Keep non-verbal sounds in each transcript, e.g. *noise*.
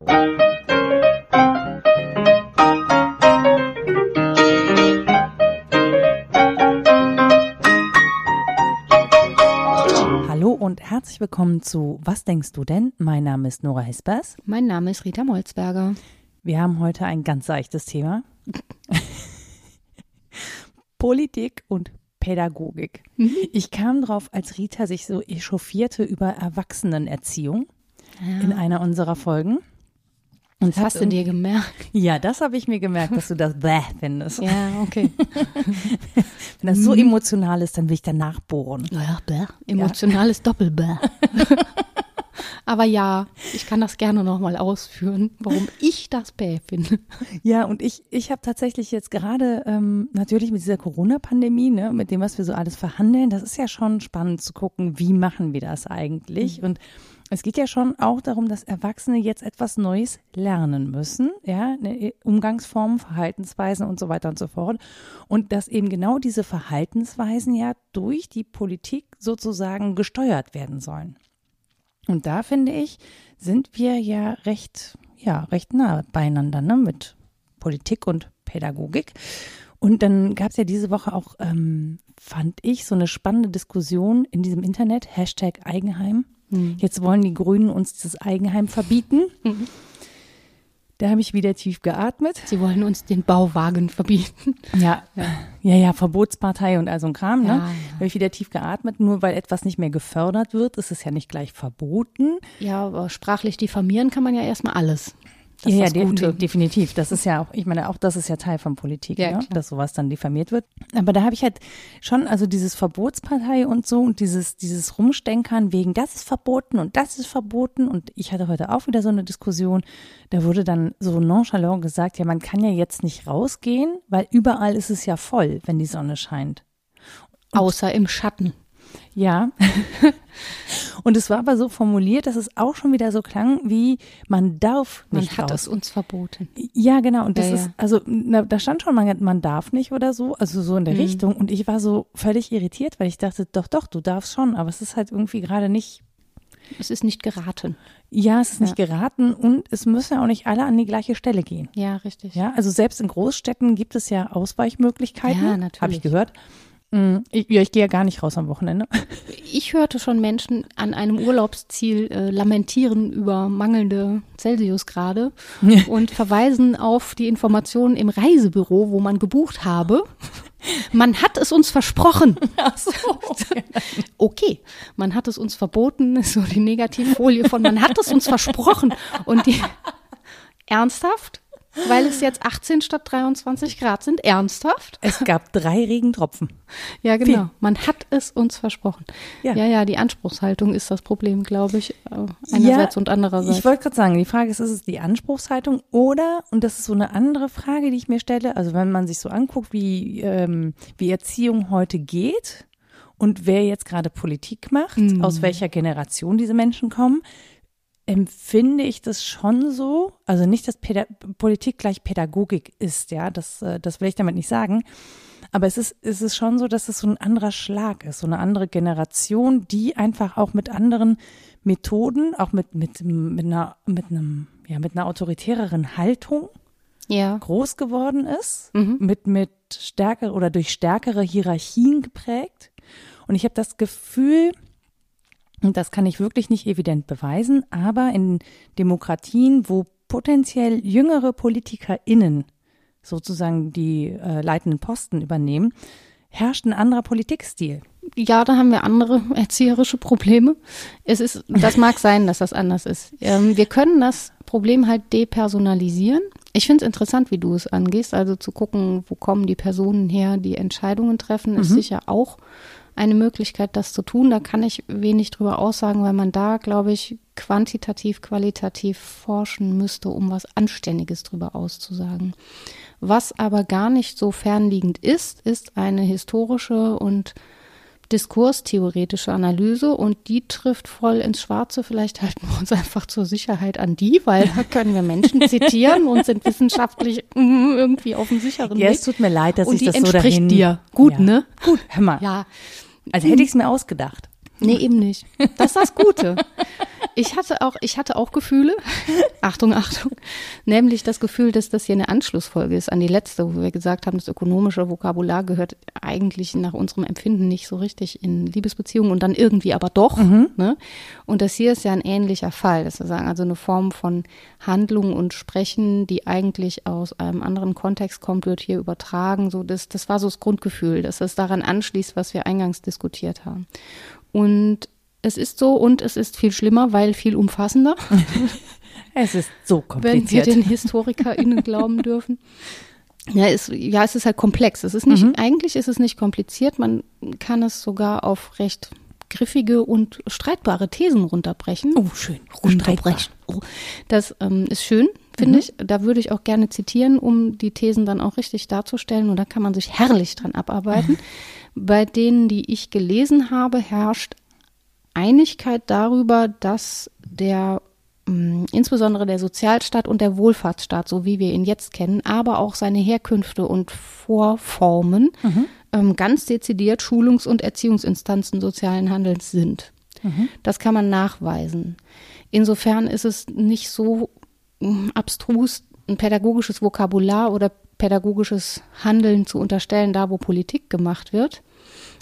Hallo und herzlich willkommen zu Was denkst du denn? Mein Name ist Nora Hespers. Mein Name ist Rita Molzberger. Wir haben heute ein ganz seichtes Thema. *laughs* Politik und Pädagogik. Mhm. Ich kam drauf, als Rita sich so echauffierte über Erwachsenenerziehung in einer unserer Folgen. Und Das hast du dir gemerkt? Ja, das habe ich mir gemerkt, dass du das bäh findest. Ja, okay. *laughs* Wenn das so emotional ist, dann will ich danach bohren. Ja, bäh. Emotionales Doppelbäh. *laughs* Aber ja, ich kann das gerne nochmal ausführen, warum ich das bäh finde. Ja, und ich, ich habe tatsächlich jetzt gerade ähm, natürlich mit dieser Corona-Pandemie, ne, mit dem, was wir so alles verhandeln, das ist ja schon spannend zu gucken, wie machen wir das eigentlich? Und es geht ja schon auch darum, dass Erwachsene jetzt etwas Neues lernen müssen, ja, ne, Umgangsformen, Verhaltensweisen und so weiter und so fort. Und dass eben genau diese Verhaltensweisen ja durch die Politik sozusagen gesteuert werden sollen. Und da finde ich, sind wir ja recht, ja, recht nah beieinander, ne, mit Politik und Pädagogik. Und dann gab es ja diese Woche auch, ähm, fand ich, so eine spannende Diskussion in diesem Internet, Hashtag Eigenheim. Jetzt wollen die Grünen uns dieses Eigenheim verbieten. Da habe ich wieder tief geatmet. Sie wollen uns den Bauwagen verbieten. Ja, ja, ja, Verbotspartei und all so ein Kram, ne? Ja, Da ja. habe ich wieder tief geatmet. Nur weil etwas nicht mehr gefördert wird, ist es ja nicht gleich verboten. Ja, aber sprachlich diffamieren kann man ja erstmal alles. Das ja, ist ja, Gute. de definitiv. Das ist ja auch, ich meine, auch das ist ja Teil von Politik, Ja, ne? dass sowas dann diffamiert wird. Aber da habe ich halt schon, also dieses Verbotspartei und so und dieses, dieses Rumstenkern wegen, das ist verboten und das ist verboten. Und ich hatte heute auch wieder so eine Diskussion, da wurde dann so nonchalant gesagt, ja, man kann ja jetzt nicht rausgehen, weil überall ist es ja voll, wenn die Sonne scheint. Außer im Schatten. Ja. *laughs* Und es war aber so formuliert, dass es auch schon wieder so klang, wie man darf Man nicht hat raus. es uns verboten. Ja, genau. Und das Ja, ist, ja. also na, da stand schon, man, man darf nicht oder so, also so in der Mhm. Richtung. Und ich war so völlig irritiert, weil ich dachte, doch, doch, du darfst schon, aber es ist halt irgendwie gerade nicht, Es ist nicht geraten. ja, es ist nicht geraten und es müssen ja auch nicht alle an die gleiche Stelle gehen. Ja, richtig. Ja, also selbst in Großstädten gibt es ja Ausweichmöglichkeiten. Ja, natürlich. Habe ich gehört. Mm, Ich, ja, ich gehe ja gar nicht raus am Wochenende. *laughs* Ich hörte schon Menschen an einem Urlaubsziel äh, lamentieren über mangelnde Celsiusgrade *laughs* und verweisen auf die Informationen im Reisebüro, wo man gebucht habe. Man hat es uns versprochen. Ach so. *laughs* Okay, man hat es uns verboten, ist so die Negativfolie von man hat es uns versprochen. Und die ernsthaft? Weil es jetzt 18 statt 23 Grad sind, ernsthaft? Es gab drei Regentropfen. Ja, genau. Man hat es uns versprochen. Ja. Ja, ja, die Anspruchshaltung ist das Problem, glaube ich. äh, Einerseits und andererseits. Ich wollte gerade sagen, die Frage ist, ist es die Anspruchshaltung oder, und das ist so eine andere Frage, die ich mir stelle, also wenn man sich so anguckt, wie, ähm, wie Erziehung heute geht und wer jetzt gerade Politik macht, Mhm. aus welcher Generation diese Menschen kommen, empfinde ich das schon so, also nicht, dass Päda Politik gleich Pädagogik ist, ja, das, äh, das will ich damit nicht sagen, aber es ist, es ist schon so, dass es so ein anderer Schlag ist, so eine andere Generation, die einfach auch mit anderen Methoden, auch mit, mit, mit einer, mit einem, ja, mit einer autoritäreren Haltung ja. groß geworden ist, mit, mit stärker oder durch stärkere Hierarchien geprägt. Und ich habe das Gefühl, und das kann ich wirklich nicht evident beweisen, aber in Demokratien, wo potenziell jüngere PolitikerInnen sozusagen die äh, leitenden Posten übernehmen, herrscht ein anderer Politikstil. Ja, da haben wir andere erzieherische Probleme. Es ist, das mag *laughs* sein, dass das anders ist. Ähm, wir können das Problem halt depersonalisieren. Ich finde es interessant, wie du es angehst. Also zu gucken, wo kommen die Personen her, die Entscheidungen treffen, ist sicher auch eine Möglichkeit, das zu tun. Da kann ich wenig drüber aussagen, weil man da, glaube ich, quantitativ, qualitativ forschen müsste, um was Anständiges drüber auszusagen. Was aber gar nicht so fernliegend ist, ist eine historische und diskurstheoretische Analyse und die trifft voll ins Schwarze. Vielleicht halten wir uns einfach zur Sicherheit an die, weil da können wir Menschen *laughs* zitieren und sind wissenschaftlich mm, irgendwie auf dem sicheren Ja, Weg. es tut mir leid, dass und ich die das so entspricht dahin... dir. Gut, ja. ne? Gut, hör mal. Ja, Also hätte ich es mir ausgedacht. nee, eben nicht. Das ist das Gute. *laughs* Ich hatte auch, ich hatte auch Gefühle. *laughs* Achtung, Achtung. Nämlich das Gefühl, dass das hier eine Anschlussfolge ist an die letzte, wo wir gesagt haben, das ökonomische Vokabular gehört eigentlich nach unserem Empfinden nicht so richtig in Liebesbeziehungen und dann irgendwie aber doch. Mhm. Ne? Und das hier ist ja ein ähnlicher Fall. Das ist also eine Form von Handlung und Sprechen, die eigentlich aus einem anderen Kontext kommt, wird hier übertragen. So, das, das war so das Grundgefühl, dass es daran anschließt, was wir eingangs diskutiert haben. Und es ist so und es ist viel schlimmer, weil viel umfassender. *laughs* es ist so kompliziert. *laughs* Wenn wir den HistorikerInnen glauben dürfen. Ja, es, ja, es ist halt komplex. Es ist nicht, mhm. eigentlich ist es nicht kompliziert. Man kann es sogar auf recht griffige und streitbare Thesen runterbrechen. Oh, schön. Runterbrechen. Oh, das ähm, ist schön, finde mhm. ich. Da würde ich auch gerne zitieren, um die Thesen dann auch richtig darzustellen. Und da kann man sich herrlich dran abarbeiten. Mhm. Bei denen, die ich gelesen habe, herrscht Einigkeit darüber, dass der mm, insbesondere der Sozialstaat und der Wohlfahrtsstaat, so wie wir ihn jetzt kennen, aber auch seine Herkünfte und Vorformen mhm. ähm, ganz dezidiert Schulungs- und Erziehungsinstanzen sozialen Handelns sind. Mhm. Das kann man nachweisen. Insofern ist es nicht so mm, abstrus, ein pädagogisches Vokabular oder pädagogisches Handeln zu unterstellen, da wo Politik gemacht wird.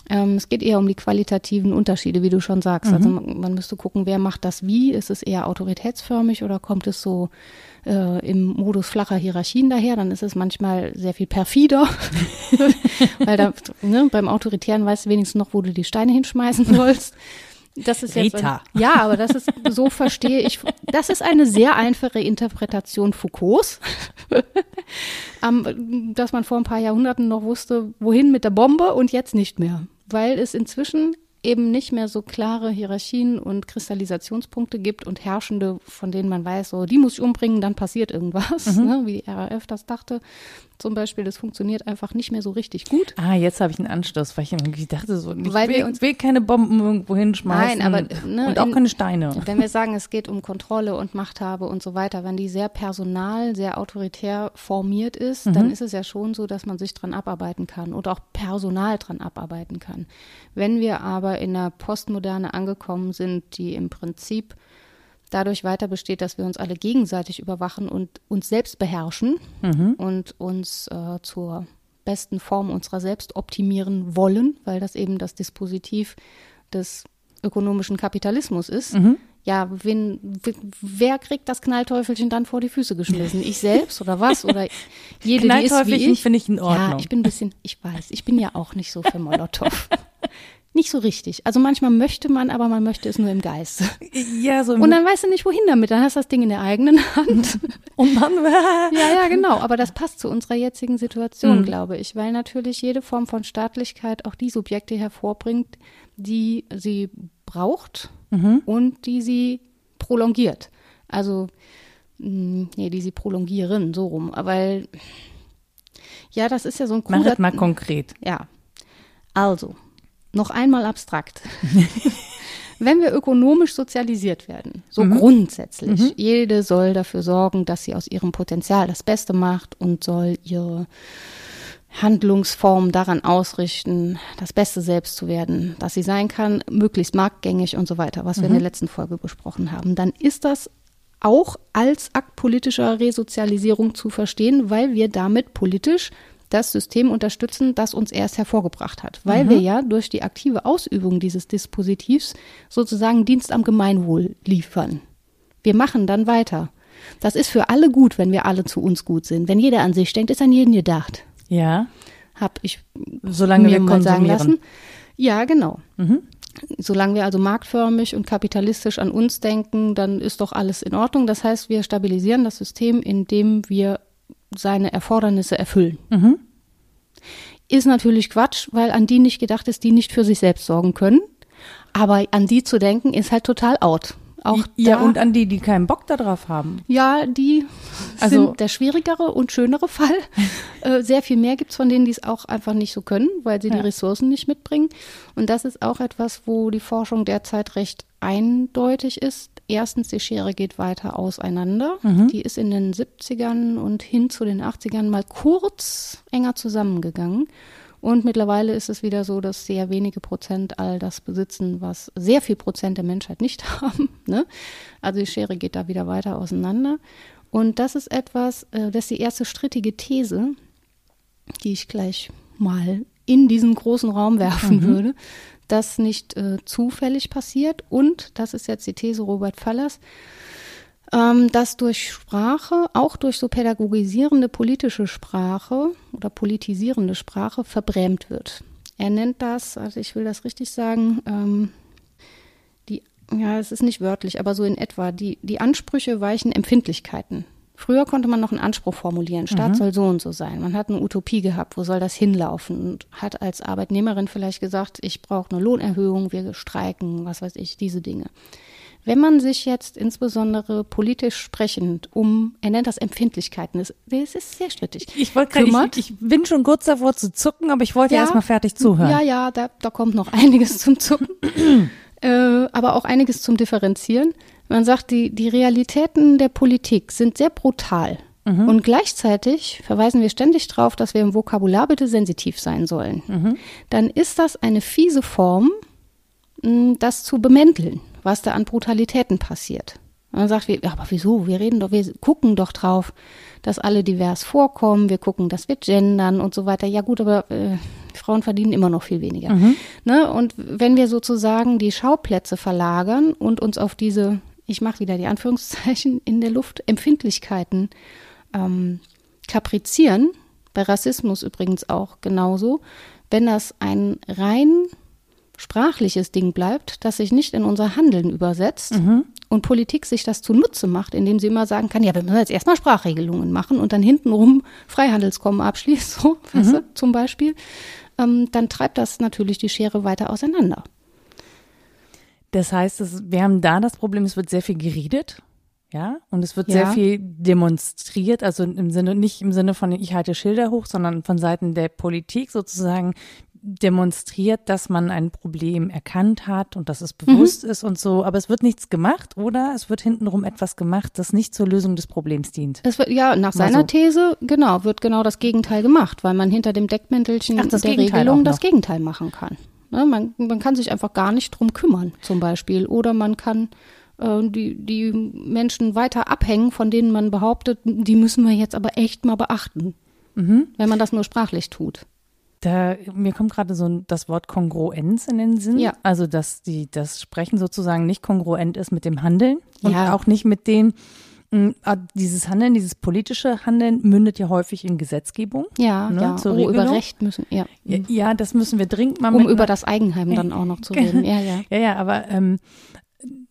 Ähm, es geht eher um die qualitativen Unterschiede, wie du schon sagst. Also mhm. Also man, man, müsste gucken, wer macht das wie. Ist es eher autoritätsförmig oder kommt es so äh, im Modus flacher Hierarchien daher? Dann ist es manchmal sehr viel perfider. *laughs* Weil da, ne, beim Autoritären weißt du wenigstens noch, wo du die Steine hinschmeißen sollst. Das ist jetzt Ein, ja, aber das ist so verstehe ich. Das ist eine sehr einfache Interpretation Foucaults, *laughs* um, dass man vor ein paar Jahrhunderten noch wusste, wohin mit der Bombe und jetzt nicht mehr weil es inzwischen eben nicht mehr so klare Hierarchien und Kristallisationspunkte gibt und Herrschende, von denen man weiß, so, die muss ich umbringen, dann passiert irgendwas, mhm. ne, wie die RAF das dachte. Zum Beispiel, das funktioniert einfach nicht mehr so richtig gut. Ah, jetzt habe ich einen Anschluss, weil ich irgendwie dachte so, ich weil will, wir uns, will keine Bomben irgendwo hinschmeißen. Nein, aber ne, und auch in, keine Steine. Wenn wir sagen, es geht um Kontrolle und Machthabe und so weiter, wenn die sehr personal, sehr autoritär formiert ist, mhm. dann ist es ja schon so, dass man sich dran abarbeiten kann und auch personal dran abarbeiten kann. Wenn wir aber in der Postmoderne angekommen sind, die im Prinzip dadurch weiter besteht, dass wir uns alle gegenseitig überwachen und uns selbst beherrschen mhm. und uns äh, zur besten Form unserer selbst optimieren wollen, weil das eben das Dispositiv des ökonomischen Kapitalismus ist. Mhm. Ja, wen, wer kriegt das Knallteufelchen dann vor die Füße geschmissen? Ich selbst oder was? Oder jede, die ist wie ich? finde ich in Ordnung. Ja, ich bin ein bisschen, ich weiß, ich bin ja auch nicht so für Molotow. *laughs* nicht so richtig. Also manchmal möchte man, aber man möchte es nur im Geiste. Ja, so. Und dann weißt du nicht, wohin damit. Dann hast du das Ding in der eigenen Hand. *laughs* Und dann. *laughs* ja, ja, genau. Aber das passt zu unserer jetzigen Situation, mhm. glaube ich, weil natürlich jede Form von Staatlichkeit auch die Subjekte hervorbringt, die sie braucht mhm. und die sie prolongiert. Also, mh, nee, die sie prolongieren, so rum. Weil, ja, das ist ja so ein. Mach mal konkret. Ja. Also, noch einmal abstrakt. *laughs* Wenn wir ökonomisch sozialisiert werden, so mhm. grundsätzlich, mhm. jede soll dafür sorgen, dass sie aus ihrem Potenzial das Beste macht und soll ihre Handlungsform daran ausrichten, das Beste selbst zu werden, dass sie sein kann, möglichst marktgängig und so weiter, was wir in der mhm. letzten Folge besprochen haben, dann ist das auch als Akt politischer Resozialisierung zu verstehen, weil wir damit politisch das System unterstützen, das uns erst hervorgebracht hat, weil mhm. wir ja durch die aktive Ausübung dieses Dispositivs sozusagen Dienst am Gemeinwohl liefern. Wir machen dann weiter. Das ist für alle gut, wenn wir alle zu uns gut sind. Wenn jeder an sich denkt, ist an jeden gedacht. Ja. Hab ich Solange mir wir mal sagen lassen. Ja, genau. Mhm. Solange wir also marktförmig und kapitalistisch an uns denken, dann ist doch alles in Ordnung. Das heißt, wir stabilisieren das System, indem wir seine Erfordernisse erfüllen. Mhm. Ist natürlich Quatsch, weil an die nicht gedacht ist, die nicht für sich selbst sorgen können. Aber an die zu denken, ist halt total out. Auch ja, da, und an die, die keinen Bock darauf haben. Ja, die also, sind der schwierigere und schönere Fall. *laughs* äh, sehr viel mehr gibt es von denen, die es auch einfach nicht so können, weil sie ja. die Ressourcen nicht mitbringen. Und das ist auch etwas, wo die Forschung derzeit recht eindeutig ist. Erstens, die Schere geht weiter auseinander. Mhm. Die ist in den 70ern und hin zu den 80ern mal kurz enger zusammengegangen. Und mittlerweile ist es wieder so, dass sehr wenige Prozent all das besitzen, was sehr viel Prozent der Menschheit nicht *laughs* haben. Ne? Also die Schere geht da wieder weiter auseinander. Und das ist etwas, äh, das ist die erste strittige These, die ich gleich mal in diesen großen Raum werfen mhm. würde, das nicht äh, zufällig passiert. Und, das ist jetzt die These Robert Fallers, ähm, dass durch Sprache, auch durch so pädagogisierende politische Sprache oder politisierende Sprache verbrämt wird. Er nennt das, also ich will das richtig sagen, ähm, die, ja, es ist nicht wörtlich, aber so in etwa, die, die Ansprüche weichen Empfindlichkeiten. Früher konnte man noch einen Anspruch formulieren, Staat mhm. soll so und so sein. Man hat eine Utopie gehabt, wo soll das hinlaufen und hat als Arbeitnehmerin vielleicht gesagt, ich brauche eine Lohnerhöhung, wir streiken, was weiß ich, diese Dinge. Wenn man sich jetzt insbesondere politisch sprechend um, er nennt das Empfindlichkeiten, das ist sehr strittig. Ich wollte gerade, ich, ich, bin schon kurz davor zu zucken, aber ich wollte ja, erst fertig zuhören. Ja, ja, da, da kommt noch *laughs* einiges zum Zucken, äh, aber auch einiges zum Differenzieren. Man sagt, die, die Realitäten der Politik sind sehr brutal. Mhm. Und gleichzeitig verweisen wir ständig darauf, dass wir im Vokabular bitte sensitiv sein sollen. Mhm. Dann ist das eine fiese Form, das zu bemänteln was da an Brutalitäten passiert. Dann sagt wir, aber wieso? Wir reden doch, wir gucken doch drauf, dass alle divers vorkommen, wir gucken, dass wir gendern und so weiter. Ja gut, aber äh, Frauen verdienen immer noch viel weniger. Mhm. Ne? Und wenn wir sozusagen die Schauplätze verlagern und uns auf diese, ich mache wieder die Anführungszeichen *laughs* in der Luft, Empfindlichkeiten ähm, kaprizieren, bei Rassismus übrigens auch genauso, wenn das ein rein sprachliches Ding bleibt, das sich nicht in unser Handeln übersetzt mhm. und Politik sich das zunutze macht, indem sie immer sagen kann, ja, wir müssen jetzt erstmal Sprachregelungen machen und dann hintenrum Freihandelskommen abschließt, so, *laughs* mhm. weißt du, zum Beispiel, ähm, dann treibt das natürlich die Schere weiter auseinander. Das heißt, es, wir haben da das Problem, es wird sehr viel geredet, ja, und es wird ja. sehr viel demonstriert, also im Sinne, nicht im Sinne von ich halte Schilder hoch, sondern von Seiten der Politik sozusagen, demonstriert, dass man ein Problem erkannt hat und dass es bewusst mhm. ist und so, aber es wird nichts gemacht oder es wird hintenrum etwas gemacht, das nicht zur Lösung des Problems dient. Es wird, ja, nach seiner so. These, genau, wird genau das Gegenteil gemacht, weil man hinter dem Deckmäntelchen Ach, der Gegenteil Regelung das Gegenteil machen kann. Ne, man, man kann sich einfach gar nicht drum kümmern, zum Beispiel. Oder man kann äh, die, die Menschen weiter abhängen, von denen man behauptet, die müssen wir jetzt aber echt mal beachten. Mhm. Wenn man das nur sprachlich tut. Da, mir kommt gerade so das Wort Kongruenz in den Sinn. Ja. Also, dass die, das Sprechen sozusagen nicht kongruent ist mit dem Handeln und ja. auch nicht mit den, dieses Handeln, dieses politische Handeln mündet ja häufig in Gesetzgebung. Ja, ne, ja. Zur oh, über Recht müssen, ja. ja. Ja, das müssen wir dringend mal Um über das Eigenheim dann auch noch zu reden. Ja, ja. *laughs* Ja, ja, aber ähm,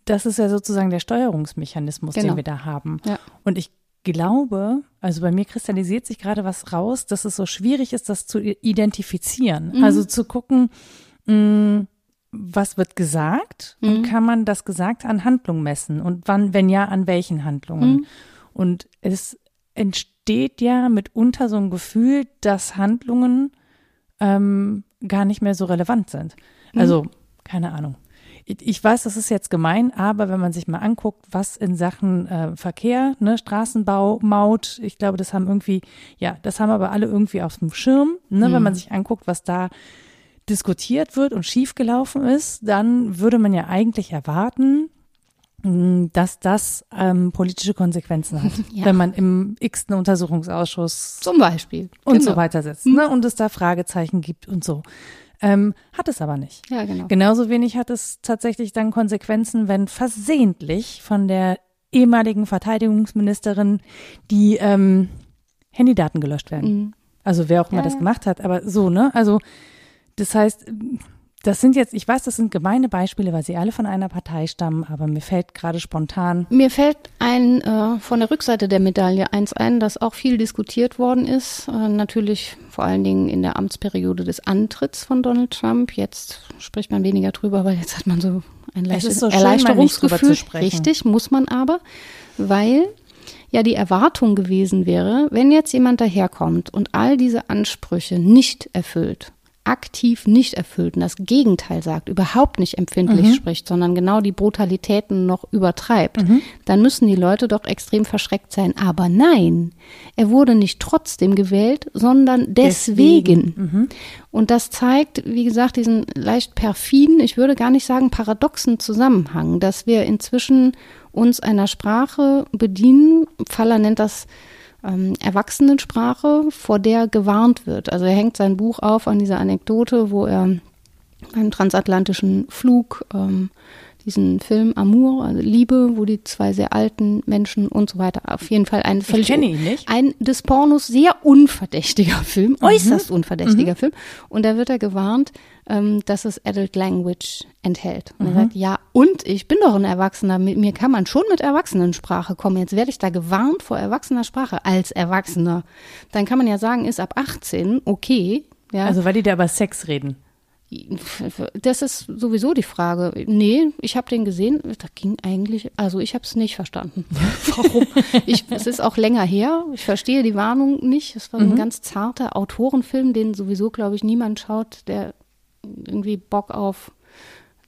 das ist ja sozusagen der Steuerungsmechanismus, genau. den wir da haben. Ja. Und ich glaube, also bei mir kristallisiert sich gerade was raus, dass es so schwierig ist, das zu identifizieren. Mhm. Also zu gucken, mh, mm, was wird gesagt mhm. und kann man das Gesagte an Handlungen messen und wann, wenn ja, an welchen Handlungen. Mhm. Und es entsteht ja mitunter so ein Gefühl, dass Handlungen ähm, gar nicht mehr so relevant sind. Mhm. Also, keine Ahnung ich weiß, das ist jetzt gemein, aber wenn man sich mal anguckt, was in Sachen äh, Verkehr, ne, Straßenbau, Maut, ich glaube, das haben irgendwie, ja, das haben aber alle irgendwie auf dem Schirm, ne, wenn man mhm. sich anguckt, was da diskutiert wird und schiefgelaufen ist, dann würde man ja eigentlich erwarten, hm, dass das ähm, politische Konsequenzen hat, *laughs* ja. wenn man im x-ten Untersuchungsausschuss zum Beispiel und genau. so weiter sitzt, ne, und es da Fragezeichen gibt und so. Ähm, hat es aber nicht. Ja, genau. Genauso wenig hat es tatsächlich dann Konsequenzen, wenn versehentlich von der ehemaligen Verteidigungsministerin die ähm, Handydaten gelöscht werden. Mhm. Also wer auch immer ja, das gemacht hat, aber so, ne? Also das heißt, das sind jetzt, ich weiß, das sind gemeine Beispiele, weil sie alle von einer Partei stammen, aber mir fällt gerade spontan. Mir fällt ein äh, von der Rückseite der Medaille eins ein, das auch viel diskutiert worden ist. Äh, natürlich vor allen Dingen in der Amtsperiode des Antritts von Donald Trump. Jetzt spricht man weniger drüber, weil jetzt hat man so ein leichtes so Erleichterungsgefühl. Richtig, muss man aber, weil ja die Erwartung gewesen wäre, wenn jetzt jemand daherkommt und all diese Ansprüche nicht erfüllt, aktiv nicht erfüllt und das Gegenteil sagt, überhaupt nicht empfindlich Mhm. spricht, sondern genau die Brutalitäten noch übertreibt, Mhm. dann müssen die Leute doch extrem verschreckt sein. Aber nein, er wurde nicht trotzdem gewählt, sondern deswegen. Mhm. Und das zeigt, wie gesagt, diesen leicht perfiden, ich würde gar nicht sagen paradoxen Zusammenhang, dass wir inzwischen uns einer Sprache bedienen. Faller nennt das ähm, Erwachsenensprache, vor der gewarnt wird. Also er hängt sein Buch auf an dieser Anekdote, wo er beim transatlantischen Flug ähm, diesen Film Amour, also Liebe, wo die zwei sehr alten Menschen und so weiter, auf jeden Fall ein Ich kenne ihn nicht. ein des Pornos sehr unverdächtiger Film, äußerst unverdächtiger Film. Und da wird er gewarnt, ähm, dass es Adult Language enthält. Und er sagt, ja, und ich bin doch ein Erwachsener, mit mir kann man schon mit Erwachsenensprache kommen. Jetzt werde ich da gewarnt vor erwachsener Sprache als Erwachsener. Dann kann man ja sagen, ist ab 18 okay. Ja, Also weil die da über Sex reden. Das ist sowieso die Frage. Nee, ich habe den gesehen, da ging eigentlich, also ich habe es nicht verstanden. *laughs* Warum? Ich, es ist auch länger her. Ich verstehe die Warnung nicht. Es war Mhm. ein ganz zarter Autorenfilm, den sowieso, glaube ich, niemand schaut, der irgendwie Bock auf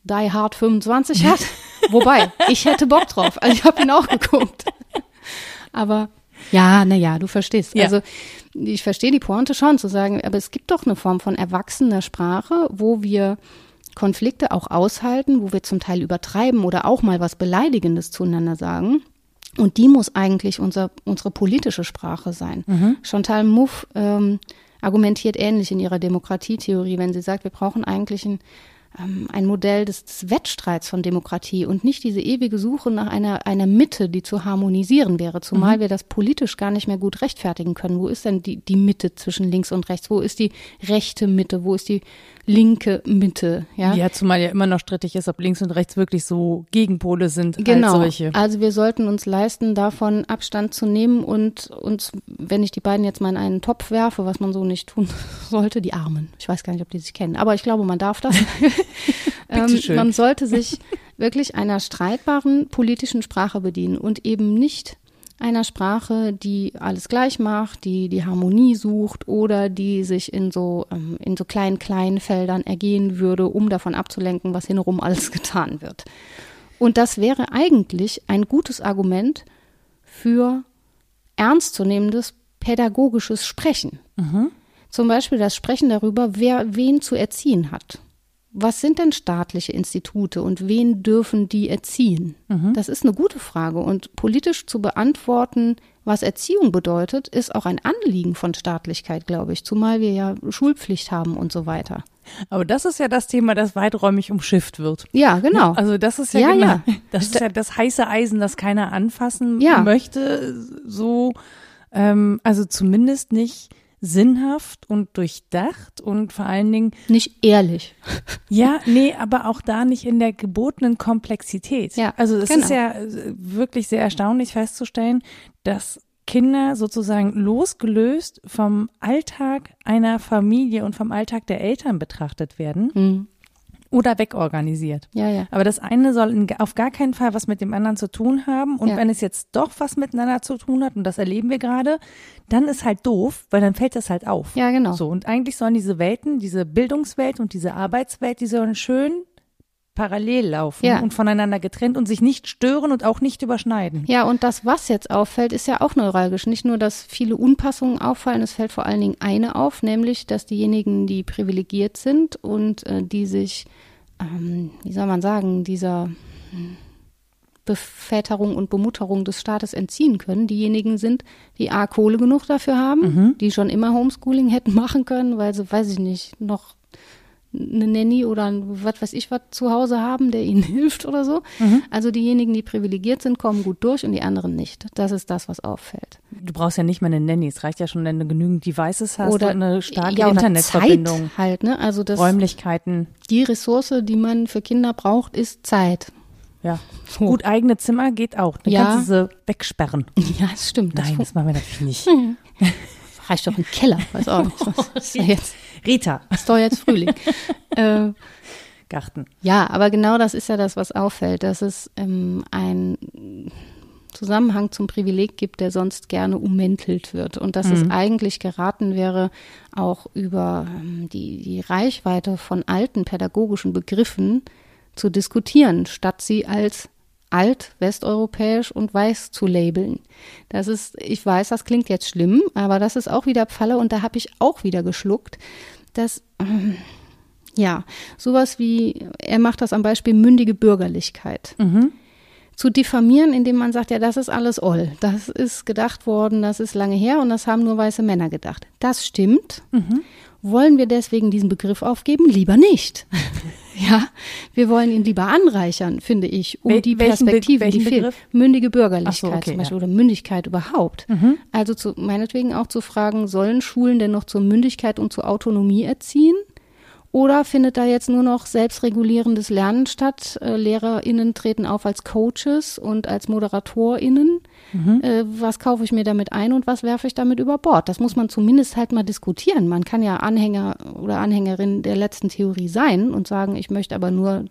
Die Hard 25 hat. *laughs* Wobei, ich hätte Bock drauf. Also ich habe ihn auch geguckt. *laughs* Aber ja, naja, du verstehst. Ja. Also ich verstehe die Pointe schon zu sagen, aber es gibt doch eine Form von erwachsener Sprache, wo wir Konflikte auch aushalten, wo wir zum Teil übertreiben oder auch mal was Beleidigendes zueinander sagen. Und die muss eigentlich unser, unsere politische Sprache sein. Chantal Mouffe ähm, argumentiert ähnlich in ihrer Demokratietheorie, wenn sie sagt, wir brauchen eigentlich ein, ein Modell des, des Wettstreits von Demokratie und nicht diese ewige Suche nach einer, einer Mitte, die zu harmonisieren wäre, zumal wir das politisch gar nicht mehr gut rechtfertigen können. Wo ist denn die, die Mitte zwischen links und rechts? Wo ist die rechte Mitte? Wo ist die linke Mitte? Ja, Ja, zumal ja immer noch strittig ist, ob links und rechts wirklich so Gegenpole sind Genau. als solche. Also wir sollten uns leisten, davon Abstand zu nehmen und uns, wenn ich die beiden jetzt mal in einen Topf werfe, was man so nicht tun *laughs* sollte, die Armen. Ich weiß gar nicht, ob die sich kennen, aber ich glaube, man darf das. *laughs* *laughs* ähm, man sollte sich wirklich einer streitbaren politischen Sprache bedienen und eben nicht einer Sprache, die alles gleich macht, die die Harmonie sucht oder die sich in so ähm, in so kleinen kleinen Feldern ergehen würde, um davon abzulenken, was hinrum alles *laughs* getan wird. Und das wäre eigentlich ein gutes Argument für ernstzunehmendes pädagogisches Sprechen. Zum Beispiel das Sprechen darüber, wer wen zu erziehen hat. Was sind denn staatliche Institute und wen dürfen die erziehen? Das ist eine gute Frage. Und politisch zu beantworten, was Erziehung bedeutet, ist auch ein Anliegen von Staatlichkeit, glaube ich. Zumal wir ja Schulpflicht haben und so weiter. Aber das ist ja das Thema, das weiträumig umschifft wird. Ja, genau. Also das ist ja, Ja, genau, ja. *laughs* das ist ja das heiße Eisen, das keiner anfassen Ja. möchte. So, ähm, also zumindest nicht sinnhaft und durchdacht und vor allen Dingen, Nicht ehrlich. *laughs* ja, nee, aber auch da nicht in der gebotenen Komplexität. Ja, also es genau. ist ja äh, wirklich sehr erstaunlich festzustellen, dass Kinder sozusagen losgelöst vom Alltag einer Familie und vom Alltag der Eltern betrachtet werden Hm. Oder wegorganisiert. Ja, ja. Aber das eine soll in, auf gar keinen Fall was mit dem anderen zu tun haben. Und Ja. wenn es jetzt doch was miteinander zu tun hat, und das erleben wir gerade, dann ist halt doof, weil dann fällt das halt auf. Ja, genau. So, und eigentlich sollen diese Welten, diese Bildungswelt und diese Arbeitswelt, die sollen schön parallel laufen Ja. und voneinander getrennt und sich nicht stören und auch nicht überschneiden. Ja, und das, was jetzt auffällt, ist ja auch neuralgisch. Nicht nur, dass viele Unpassungen auffallen, es fällt vor allen Dingen eine auf, nämlich, dass diejenigen, die privilegiert sind und äh, die sich, ähm, wie soll man sagen, dieser hm, Beväterung und Bemutterung des Staates entziehen können, diejenigen sind, die A, Kohle genug dafür haben, die schon immer Homeschooling hätten machen können, weil sie, weiß ich nicht, noch eine Nanny oder ein, was weiß ich was zu Hause haben, der ihnen *laughs* hilft oder so. Also diejenigen, die privilegiert sind, kommen gut durch und die anderen nicht. Das ist das, was auffällt. Du brauchst ja nicht mal eine Nanny, es reicht ja schon, wenn du genügend Devices hast oder eine starke ja, Internetverbindung, Zeit halt, ne? Also das, Räumlichkeiten. die Ressource, die man für Kinder braucht, ist Zeit. Ja. So. Gut, eigene Zimmer geht auch. Dann Ja. kannst du sie wegsperren. *laughs* Ja, das stimmt. Das Nein, fun- das machen wir natürlich nicht. *laughs* reicht doch im Keller. Weiß auch nicht. Was jetzt, Rita. ist doch jetzt Frühling. *laughs* äh, Garten. Ja, aber genau das ist ja das, was auffällt, dass es ähm, ein Zusammenhang zum Privileg gibt, der sonst gerne ummäntelt wird. Und dass mhm. es eigentlich geraten wäre, auch über ähm, die, die Reichweite von alten pädagogischen Begriffen zu diskutieren, statt sie als alt, westeuropäisch und weiß zu labeln. Das ist, ich weiß, das klingt jetzt schlimm, aber das ist auch wieder Pfalle und da habe ich auch wieder geschluckt, dass *clears throat* ähm, ja, sowas wie, er macht das am Beispiel mündige Bürgerlichkeit. Mhm. Zu diffamieren, indem man sagt, ja, das ist alles Oll. Das ist gedacht worden, das ist lange her und das haben nur weiße Männer gedacht. Das stimmt. Mhm. Wollen wir deswegen diesen Begriff aufgeben? Lieber nicht. *laughs* ja, wir wollen ihn lieber anreichern, finde ich, um Wel die Perspektive, Be die fehlt. Mündige Bürgerlichkeit so, okay, zum Beispiel ja. oder Mündigkeit überhaupt. Mhm. Also zu, meinetwegen auch zu fragen, sollen Schulen denn noch zur Mündigkeit und zur Autonomie erziehen? Oder findet da jetzt nur noch selbstregulierendes Lernen statt? Äh, LehrerInnen treten auf als Coaches und als ModeratorInnen. Mhm. Äh, was kaufe ich mir damit ein und was werfe ich damit über Bord? Das muss man zumindest halt mal diskutieren. Man kann ja Anhänger oder Anhängerin der letzten Theorie sein und sagen, ich möchte aber nur,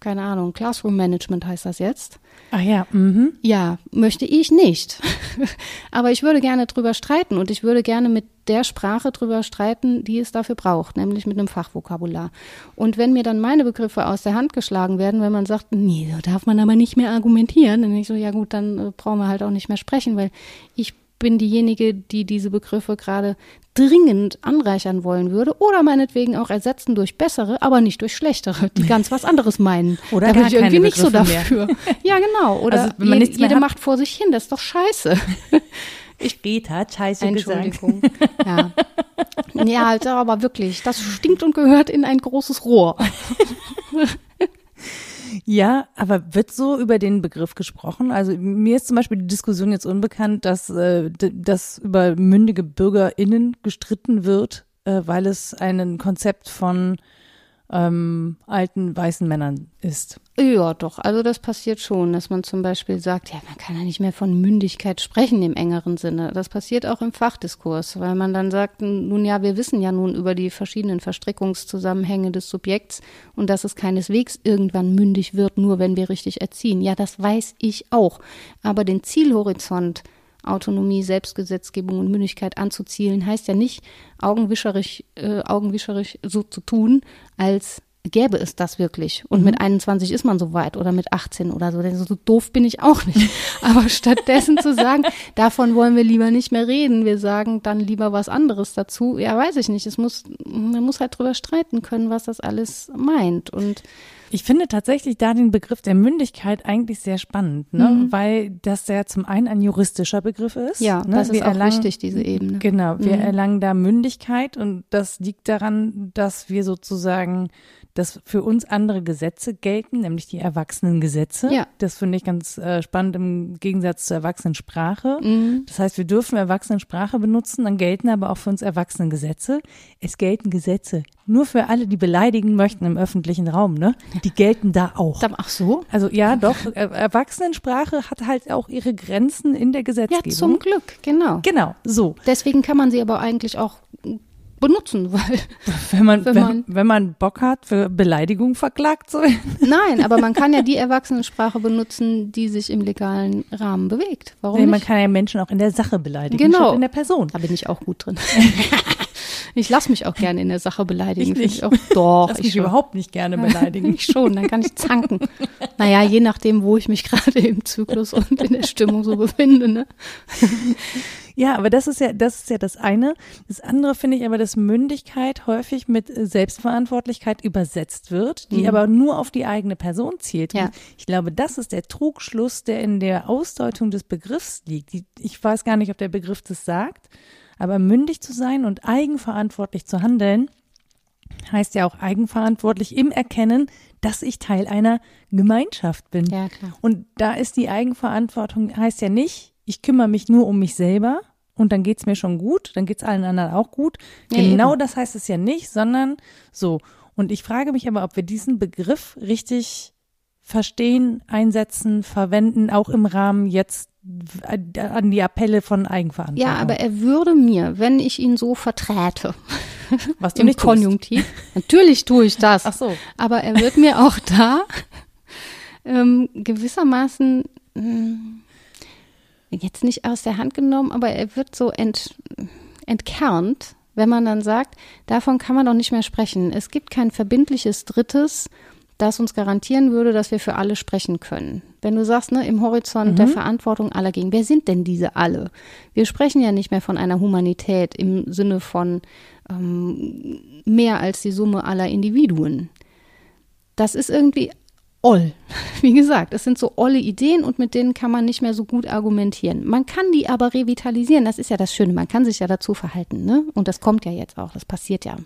keine Ahnung, Classroom Management heißt das jetzt. Ach ja. Mhm. Ja, möchte ich nicht. *laughs* aber ich würde gerne drüber streiten und ich würde gerne mit der Sprache drüber streiten, die es dafür braucht, nämlich mit einem Fachvokabular. Und wenn mir dann meine Begriffe aus der Hand geschlagen werden, wenn man sagt, nee, da darf man aber nicht mehr argumentieren, dann denke ich so, ja gut, dann äh, brauchen wir halt auch nicht mehr sprechen, weil ich bin diejenige, die diese Begriffe gerade dringend anreichern wollen würde oder meinetwegen auch ersetzen durch bessere, aber nicht durch schlechtere, die ganz was anderes meinen. Oder da bin ich irgendwie nicht so dafür. Mehr. Ja, genau. *laughs* Oder also, je, jede macht vor sich hin, das ist doch scheiße. *laughs* Ich Rita hat scheiße Entschuldigung. Gesagt. *laughs* Ja. ja, also aber wirklich, das stinkt und gehört in ein großes Rohr. *laughs* Ja, aber wird so über den Begriff gesprochen? Also mir ist zum Beispiel die Diskussion jetzt unbekannt, dass, äh, dass über mündige BürgerInnen gestritten wird, äh, weil es ein Konzept von ähm, alten weißen Männern ist. Ja, doch. Also das passiert schon, dass man zum Beispiel sagt, ja, man kann ja nicht mehr von Mündigkeit sprechen im engeren Sinne. Das passiert auch im Fachdiskurs, weil man dann sagt, nun ja, wir wissen ja nun über die verschiedenen Verstrickungszusammenhänge des Subjekts und dass es keineswegs irgendwann mündig wird, nur wenn wir richtig erziehen. Ja, das weiß ich auch. Aber den Zielhorizont Autonomie, Selbstgesetzgebung und Mündigkeit anzuzielen, heißt ja nicht, augenwischerisch, äh, augenwischerisch so zu tun, als gäbe es das wirklich. Und mhm. mit 21 ist man so weit oder mit 18 oder so. Denn so doof bin ich auch nicht. *laughs* Aber stattdessen zu sagen, davon wollen wir lieber nicht mehr reden. Wir sagen dann lieber was anderes dazu. Ja, weiß ich nicht. Es muss, man muss halt drüber streiten können, was das alles meint. Und ich finde tatsächlich da den Begriff der Mündigkeit eigentlich sehr spannend, ne? Mhm. weil das ja zum einen ein juristischer Begriff ist. Ja, ne? das ist wir auch erlangen, wichtig, diese Ebene. Genau, wir mhm. erlangen da Mündigkeit und das liegt daran, dass wir sozusagen dass für uns andere Gesetze gelten, nämlich die Erwachsenengesetze. Ja. Das finde ich ganz äh, spannend im Gegensatz zur Erwachsenensprache. Mhm. Das heißt, wir dürfen Erwachsenensprache benutzen, dann gelten aber auch für uns Erwachsenengesetze. Es gelten Gesetze nur für alle, die beleidigen möchten im öffentlichen Raum, ne? Die gelten da auch. Ach so? Also ja, doch. Erwachsenensprache hat halt auch ihre Grenzen in der Gesetzgebung. Ja, zum Glück, genau. Genau, so. Deswegen kann man sie aber eigentlich auch benutzen, weil wenn man, wenn, man, wenn, man Bock hat, für Beleidigung verklagt zu werden. *laughs* Nein, aber man kann ja die Erwachsenensprache benutzen, die sich im legalen Rahmen bewegt. Warum nee, nicht? Man kann ja Menschen auch in der Sache beleidigen, genau. in der Person. Da bin ich auch gut drin. *laughs* ich lasse mich auch gerne in der Sache beleidigen. Ich nicht. Ich auch, doch. Lass ich mich schon. überhaupt nicht gerne beleidigen. ich schon, dann kann ich zanken. Naja, je nachdem, wo ich mich *laughs* gerade im Zyklus und in der Stimmung so befinde. Ne? Ja, aber das ist ja, das ist ja das eine. Das andere finde ich aber, dass Mündigkeit häufig mit Selbstverantwortlichkeit übersetzt wird, die mhm. aber nur auf die eigene Person zielt. Ja. ich glaube, das ist der Trugschluss, der in der Ausdeutung des Begriffs liegt. Ich weiß gar nicht, ob der Begriff das sagt, aber mündig zu sein und eigenverantwortlich zu handeln, heißt ja auch eigenverantwortlich im Erkennen, dass ich Teil einer Gemeinschaft bin. Ja, klar. Und da ist die Eigenverantwortung, heißt ja nicht, ich kümmere mich nur um mich selber und dann geht's mir schon gut, dann geht's allen anderen auch gut. Ja, genau eben. das heißt es ja nicht, sondern so. Und ich frage mich aber, ob wir diesen Begriff richtig verstehen, einsetzen, verwenden, auch im Rahmen jetzt an die Appelle von Eigenverantwortung. Ja, aber er würde mir, wenn ich ihn so verträte, *laughs* was du im nicht Konjunktiv, natürlich tue ich das. Ach so. Aber er wird mir auch *laughs* da ähm, gewissermaßen mh, hm, jetzt nicht aus der Hand genommen, aber er wird so ent, entkernt, wenn man dann sagt, davon kann man doch nicht mehr sprechen. Es gibt kein verbindliches Drittes, das uns garantieren würde, dass wir für alle sprechen können. Wenn du sagst, ne, im Horizont mhm. der Verantwortung aller gegen, wer sind denn diese alle? Wir sprechen ja nicht mehr von einer Humanität im Sinne von ähm, mehr als die Summe aller Individuen. Das ist irgendwie oll. *laughs* Wie gesagt, es sind so olle Ideen und mit denen kann man nicht mehr so gut argumentieren. Man kann die aber revitalisieren. Das ist ja das Schöne. Man kann sich ja dazu verhalten, ne? Und das kommt ja jetzt auch. Das passiert ja.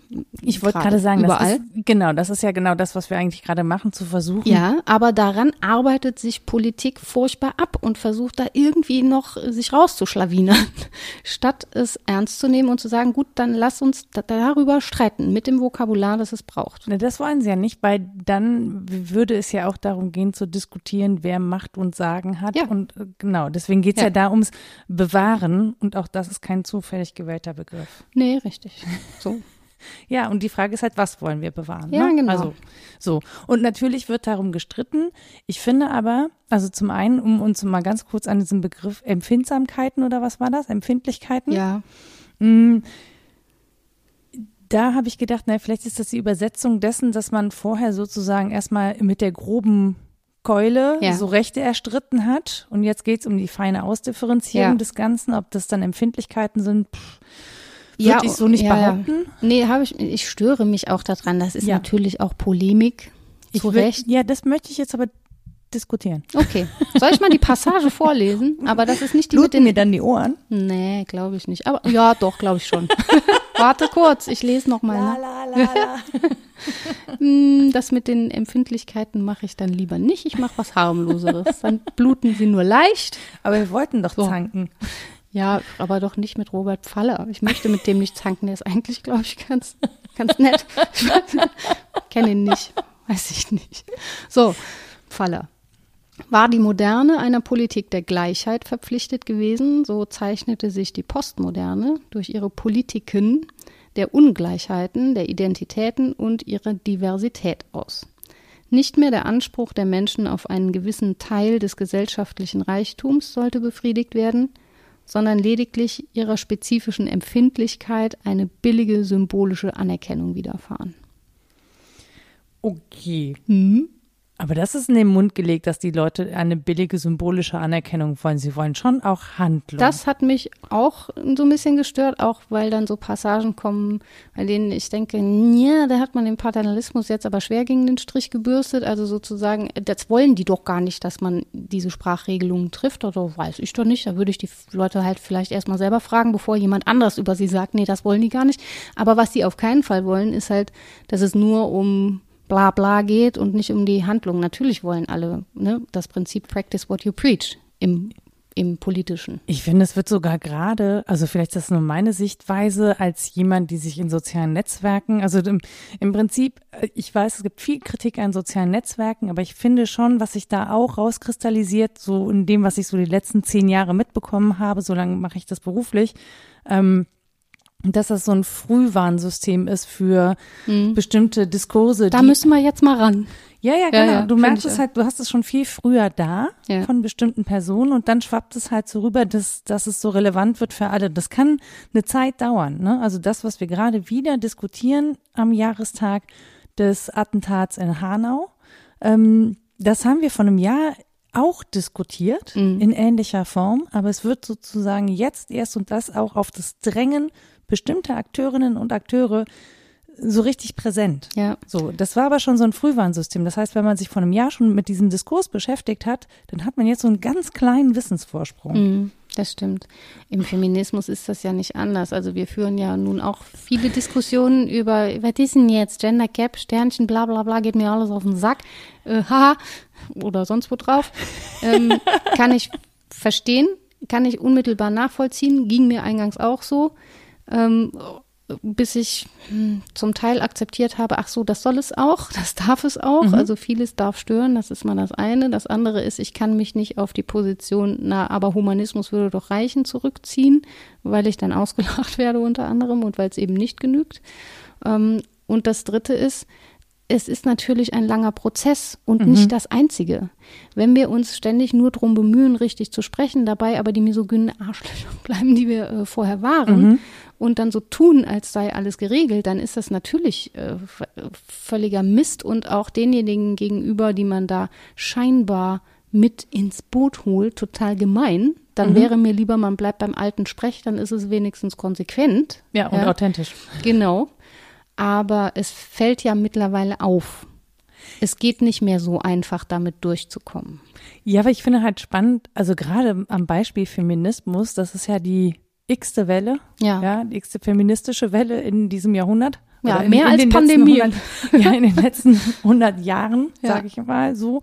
Ich wollte gerade sagen, überall. Das ist, genau, das ist ja genau das, was wir eigentlich gerade machen, zu versuchen. Ja, aber daran arbeitet sich Politik furchtbar ab und versucht da irgendwie noch sich rauszuschlawinern, *laughs* statt es ernst zu nehmen und zu sagen, gut, dann lass uns darüber streiten mit dem Vokabular, das es braucht. Das wollen sie ja nicht, weil dann würde es ja auch darum gehen zu diskutieren, wer Macht und Sagen hat. Ja. Und äh, genau, deswegen geht es ja. ja da ums Bewahren und auch das ist kein zufällig gewählter Begriff. Nee, richtig. *laughs* So. Ja, und die Frage ist halt, was wollen wir bewahren? Ja, ne? genau. Also, so. Und natürlich wird darum gestritten. Ich finde aber, also zum einen, um uns mal ganz kurz an diesen Begriff Empfindsamkeiten oder was war das? Empfindlichkeiten? Ja. Mh, mm, da habe ich gedacht, na, vielleicht ist das die Übersetzung dessen, dass man vorher sozusagen erstmal mit der groben Keule ja. so Rechte erstritten hat. Und jetzt geht es um die feine Ausdifferenzierung ja. des Ganzen, ob das dann Empfindlichkeiten sind. Pff, würde ja, ich so nicht ja, behaupten. Nee, habe ich, ich störe mich auch daran. Das ist natürlich auch Polemik. Zu will, Recht. Ja, das möchte ich jetzt aber diskutieren. Okay. Soll ich mal die Passage vorlesen? Aber das ist nicht die Bluten mit den mir dann die Ohren? Nee, glaube ich nicht. Aber ja, doch, glaube ich schon. *laughs* Warte kurz, ich lese noch mal. La, la, la, la. *laughs* Hm, das mit den Empfindlichkeiten mache ich dann lieber nicht. Ich mache was harmloseres. Dann bluten sie nur leicht. Aber wir wollten doch so. zanken. Ja, aber doch nicht mit Robert Pfaller. Ich möchte mit dem nicht zanken. Der ist eigentlich, glaube ich, ganz, ganz nett. *laughs* Ich kenne ihn nicht. Weiß ich nicht. So, Pfaller. War die Moderne einer Politik der Gleichheit verpflichtet gewesen, so zeichnete sich die Postmoderne durch ihre Politiken der Ungleichheiten, der Identitäten und ihrer Diversität aus. Nicht mehr der Anspruch der Menschen auf einen gewissen Teil des gesellschaftlichen Reichtums sollte befriedigt werden, sondern lediglich ihrer spezifischen Empfindlichkeit eine billige symbolische Anerkennung widerfahren. Okay. Hm? Aber das ist in den Mund gelegt, dass die Leute eine billige symbolische Anerkennung wollen. Sie wollen schon auch Handlung. Das hat mich auch so ein bisschen gestört, auch weil dann so Passagen kommen, bei denen ich denke, ja, da hat man den Paternalismus jetzt aber schwer gegen den Strich gebürstet. Also sozusagen, das wollen die doch gar nicht, dass man diese Sprachregelungen trifft. Oder weiß ich doch nicht. Da würde ich die Leute halt vielleicht erstmal selber fragen, bevor jemand anders über sie sagt, nee, das wollen die gar nicht. Aber was sie auf keinen Fall wollen, ist halt, dass es nur um bla bla geht und nicht um die Handlung. Natürlich wollen alle ne, das Prinzip Practice what you preach im im Politischen. Ich finde, es wird sogar gerade, also vielleicht ist das nur meine Sichtweise als jemand, die sich in sozialen Netzwerken, also im, im Prinzip, äh, ich weiß, es gibt viel Kritik an sozialen Netzwerken, aber ich finde schon, was sich da auch rauskristallisiert, so in dem, was ich so die letzten zehn Jahre mitbekommen habe, so lange mache ich das beruflich, ähm, dass das so ein Frühwarnsystem ist für mhm. bestimmte Diskurse. Da müssen wir jetzt mal ran. Ja, ja, genau. Ja, ja, du merkst es halt, du hast es schon viel früher da ja. von bestimmten Personen und dann schwappt es halt so rüber, dass, dass es so relevant wird für alle. Das kann eine Zeit dauern. Ne? Also das, was wir gerade wieder diskutieren am Jahrestag des Attentats in Hanau, ähm, das haben wir vor einem Jahr auch diskutiert mhm. in ähnlicher Form, aber es wird sozusagen jetzt erst und das auch auf das Drängen bestimmte Akteurinnen und Akteure so richtig präsent. Ja. So, das war aber schon so ein Frühwarnsystem. Das heißt, wenn man sich vor einem Jahr schon mit diesem Diskurs beschäftigt hat, dann hat man jetzt so einen ganz kleinen Wissensvorsprung. Mhm, das stimmt. Im Feminismus ist das ja nicht anders. Also wir führen ja nun auch viele Diskussionen über, was ist denn jetzt Gender Gap, Sternchen, bla bla bla, geht mir alles auf den Sack, äh, haha, oder sonst wo drauf. Ähm, kann ich verstehen, kann ich unmittelbar nachvollziehen, ging mir eingangs auch so ähm, bis ich hm, zum Teil akzeptiert habe, ach so, das soll es auch, *laughs* das darf es auch. Mhm. Also vieles darf stören, das ist mal das eine. Das andere ist, ich kann mich nicht auf die Position, na, aber Humanismus würde doch reichen, zurückziehen, weil ich dann *laughs* ausgelacht werde unter anderem und weil es eben nicht genügt. Ähm, und das dritte ist, es ist natürlich ein langer Prozess und mhm. nicht das einzige. Wenn wir uns ständig nur darum bemühen, richtig zu sprechen, dabei aber die misogynen Arschlöcher *laughs* bleiben, die wir äh, vorher waren, mhm. Und dann so tun, als sei alles geregelt, dann ist das natürlich äh, völliger Mist und auch denjenigen gegenüber, die man da scheinbar mit ins Boot holt, total gemein. Dann mhm. wäre mir lieber, man bleibt beim alten Sprech, dann ist es wenigstens konsequent. Ja, und ja. authentisch. Genau aber es fällt ja mittlerweile auf. Es geht nicht mehr so einfach, damit durchzukommen. Ja, aber ich finde halt spannend, also gerade am Beispiel Feminismus, das ist ja die x-te Welle, ja. ja, die x-te feministische Welle in diesem Jahrhundert. Ja, in, mehr in als Pandemie. 100, *laughs* ja, in den letzten 100 Jahren, ja. sage ich mal so.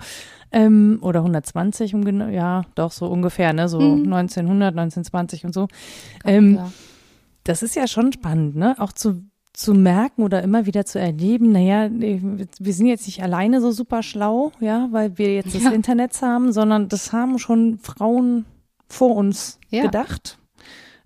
Ähm, oder 120, um genau, ja, doch so ungefähr, ne, so mhm. 1900, 1920 und so. Ähm, ja. Das ist ja schon spannend, ne, auch zu zu merken oder immer wieder zu erleben, naja, wir sind jetzt nicht alleine so super schlau, ja, weil wir jetzt das ja. Internet haben, sondern das haben schon Frauen vor uns ja. gedacht.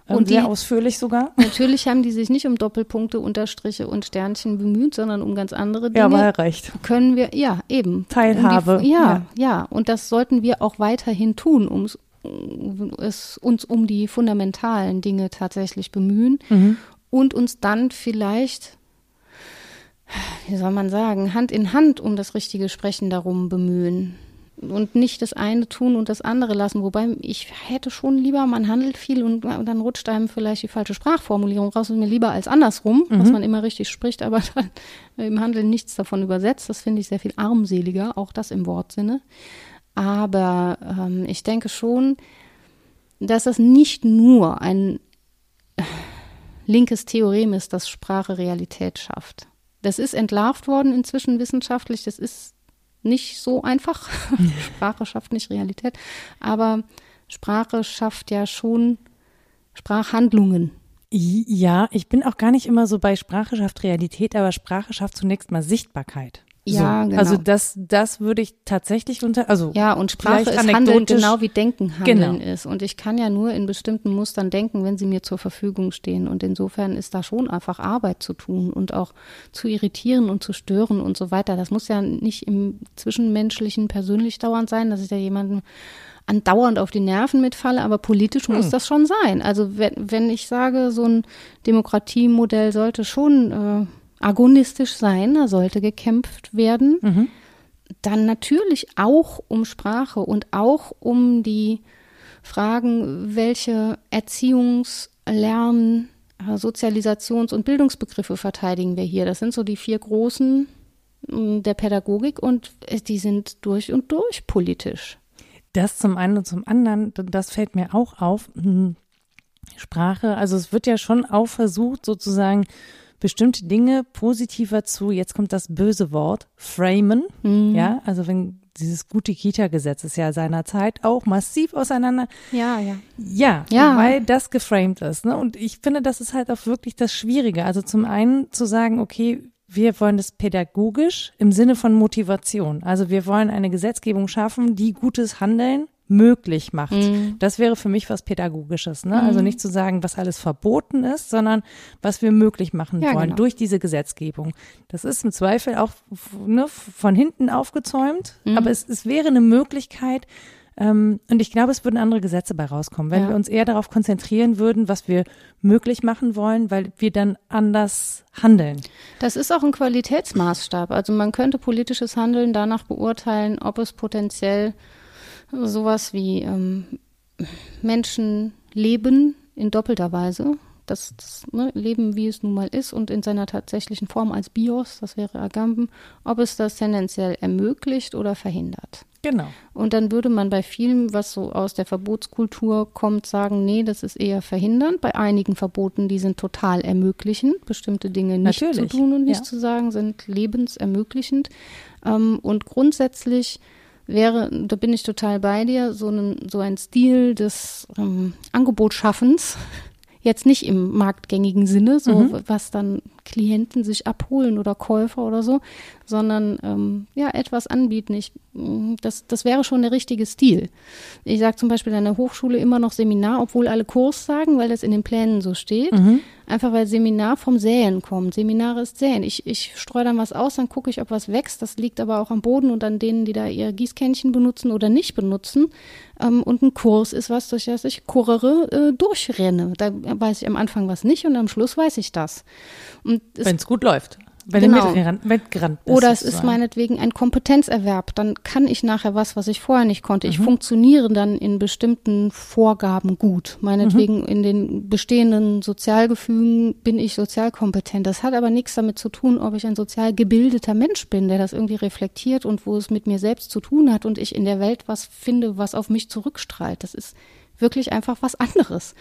Ähm, und sehr die, ausführlich sogar. Natürlich haben die sich nicht um Doppelpunkte, Unterstriche und Sternchen bemüht, sondern um ganz andere Dinge. Ja, war recht. Können wir, ja, eben. Teilhabe. Um die, ja, ja, ja, Und das sollten wir auch weiterhin tun, um es uns um die fundamentalen Dinge tatsächlich bemühen. Mhm und uns dann vielleicht, wie soll man sagen, Hand in Hand um das richtige Sprechen darum bemühen und nicht das eine tun und das andere lassen. Wobei ich hätte schon lieber, man handelt viel und, dann rutscht einem vielleicht die falsche Sprachformulierung raus und mir lieber als andersrum, mhm. dass man immer richtig spricht, aber *laughs* dann im Handeln nichts davon übersetzt. Das finde ich sehr viel armseliger, auch das im Wortsinne. Aber ähm, ich denke schon, dass das nicht nur ein *sighs* linkes Theorem ist, das Sprache Realität schafft. Das ist entlarvt worden inzwischen wissenschaftlich. Das ist nicht so einfach. *laughs* Sprache schafft nicht Realität. Aber Sprache schafft ja schon Sprachhandlungen. Ja, ich bin auch gar nicht immer so bei Sprache schafft Realität, aber Sprache schafft zunächst mal Sichtbarkeit. Ja, so. genau. Also das, das würde ich tatsächlich unter, also ja, und Sprache ist Handeln genau wie Denken Handeln genau. ist. Und ich kann ja nur in bestimmten Mustern denken, wenn sie mir zur Verfügung stehen. Und insofern ist da schon einfach Arbeit zu tun und auch zu irritieren und zu stören und so weiter. Das muss ja nicht im Zwischenmenschlichen persönlich dauernd sein, dass ich da jemanden andauernd auf die Nerven mitfalle, aber politisch hm. muss das schon sein. Also wenn, wenn ich sage, so ein Demokratiemodell sollte schon äh, agonistisch sein, da sollte gekämpft werden. Mhm. Dann natürlich auch um Sprache und auch um die Fragen, welche Erziehungs-, Lern-, Sozialisations- und Bildungsbegriffe verteidigen wir hier. Das sind so die vier großen mm, der Pädagogik und die sind durch und durch politisch. Das zum einen und zum anderen, das fällt mir auch auf. Hm, Sprache, also es wird ja schon auch versucht, sozusagen bestimmte Dinge positiver zu, jetzt kommt das böse Wort, framen. Mhm. Ja, also wenn dieses gute Kita-Gesetz ist ja seinerzeit auch massiv auseinander. Ja, ja. Ja, ja. weil das geframed ist. Ne? Und ich finde, das ist halt auch wirklich das Schwierige. Also zum einen zu sagen, okay, wir wollen das pädagogisch im Sinne von Motivation. Also wir wollen eine Gesetzgebung schaffen, die gutes Handeln möglich macht. Mhm. Das wäre für mich was Pädagogisches. Ne? Also mhm. Also nicht zu sagen, was alles verboten ist, sondern was wir möglich machen ja, wollen genau. durch diese Gesetzgebung. Das ist im Zweifel auch ne, von hinten aufgezäumt, mhm. aber es, es wäre eine Möglichkeit, ähm, und ich glaube, es würden andere Gesetze bei rauskommen, wenn ja. wir uns eher darauf konzentrieren würden, was wir möglich machen wollen, weil wir dann anders handeln. Das ist auch ein Qualitätsmaßstab. Also man könnte politisches Handeln danach beurteilen, ob es potenziell sowas wie ähm, Menschen leben in doppelter Weise. Das, das ne, Leben, wie es nun mal ist und in seiner tatsächlichen Form als Bios, das wäre Agamben, ob es das tendenziell ermöglicht oder verhindert. Genau. Und dann würde man bei vielem, was so aus der Verbotskultur kommt, sagen, nee, das ist eher verhindernd. Bei einigen Verboten, die sind total ermöglichend, bestimmte Dinge nicht Natürlich. zu tun und nicht ja. zu sagen, sind lebensermöglichend. Ähm, und grundsätzlich wäre, da bin ich total bei dir, so ein, so ein Stil des ähm, Angebotsschaffens Jetzt nicht im marktgängigen Sinne, so mhm. was dann Klienten sich abholen oder Käufer oder so, sondern ähm, ja, etwas anbieten. Ich, mm, das, das wäre schon der richtige Stil. Ich sage zum Beispiel an der Hochschule immer noch Seminar, obwohl alle Kurs sagen, weil das in den Plänen so steht. Mhm. Einfach weil Seminar vom Säen kommt. Seminare ist Säen. Ich, ich streue dann was aus, dann gucke ich, ob was wächst. Das liegt aber auch am Boden und an denen, die da ihr Gießkännchen benutzen oder nicht benutzen. Ähm, und ein Kurs ist was, durch das ich kurere, äh, durchrenne. Da weiß ich am Anfang was nicht und am Schluss weiß ich das. Wenn es gut läuft. Wenn genau. du mitgerannt bist. Oder es ist meinetwegen ein Kompetenzerwerb. Dann kann ich nachher was, was ich vorher nicht konnte. Ich mhm. funktioniere dann in bestimmten Vorgaben gut. Meinetwegen mhm. in den bestehenden Sozialgefügen bin ich sozialkompetent. Das hat aber nichts damit zu tun, ob ich ein sozial gebildeter Mensch bin, der das irgendwie reflektiert und wo es mit mir selbst zu tun hat und ich in der Welt was finde, was auf mich zurückstrahlt. Das ist wirklich einfach was anderes.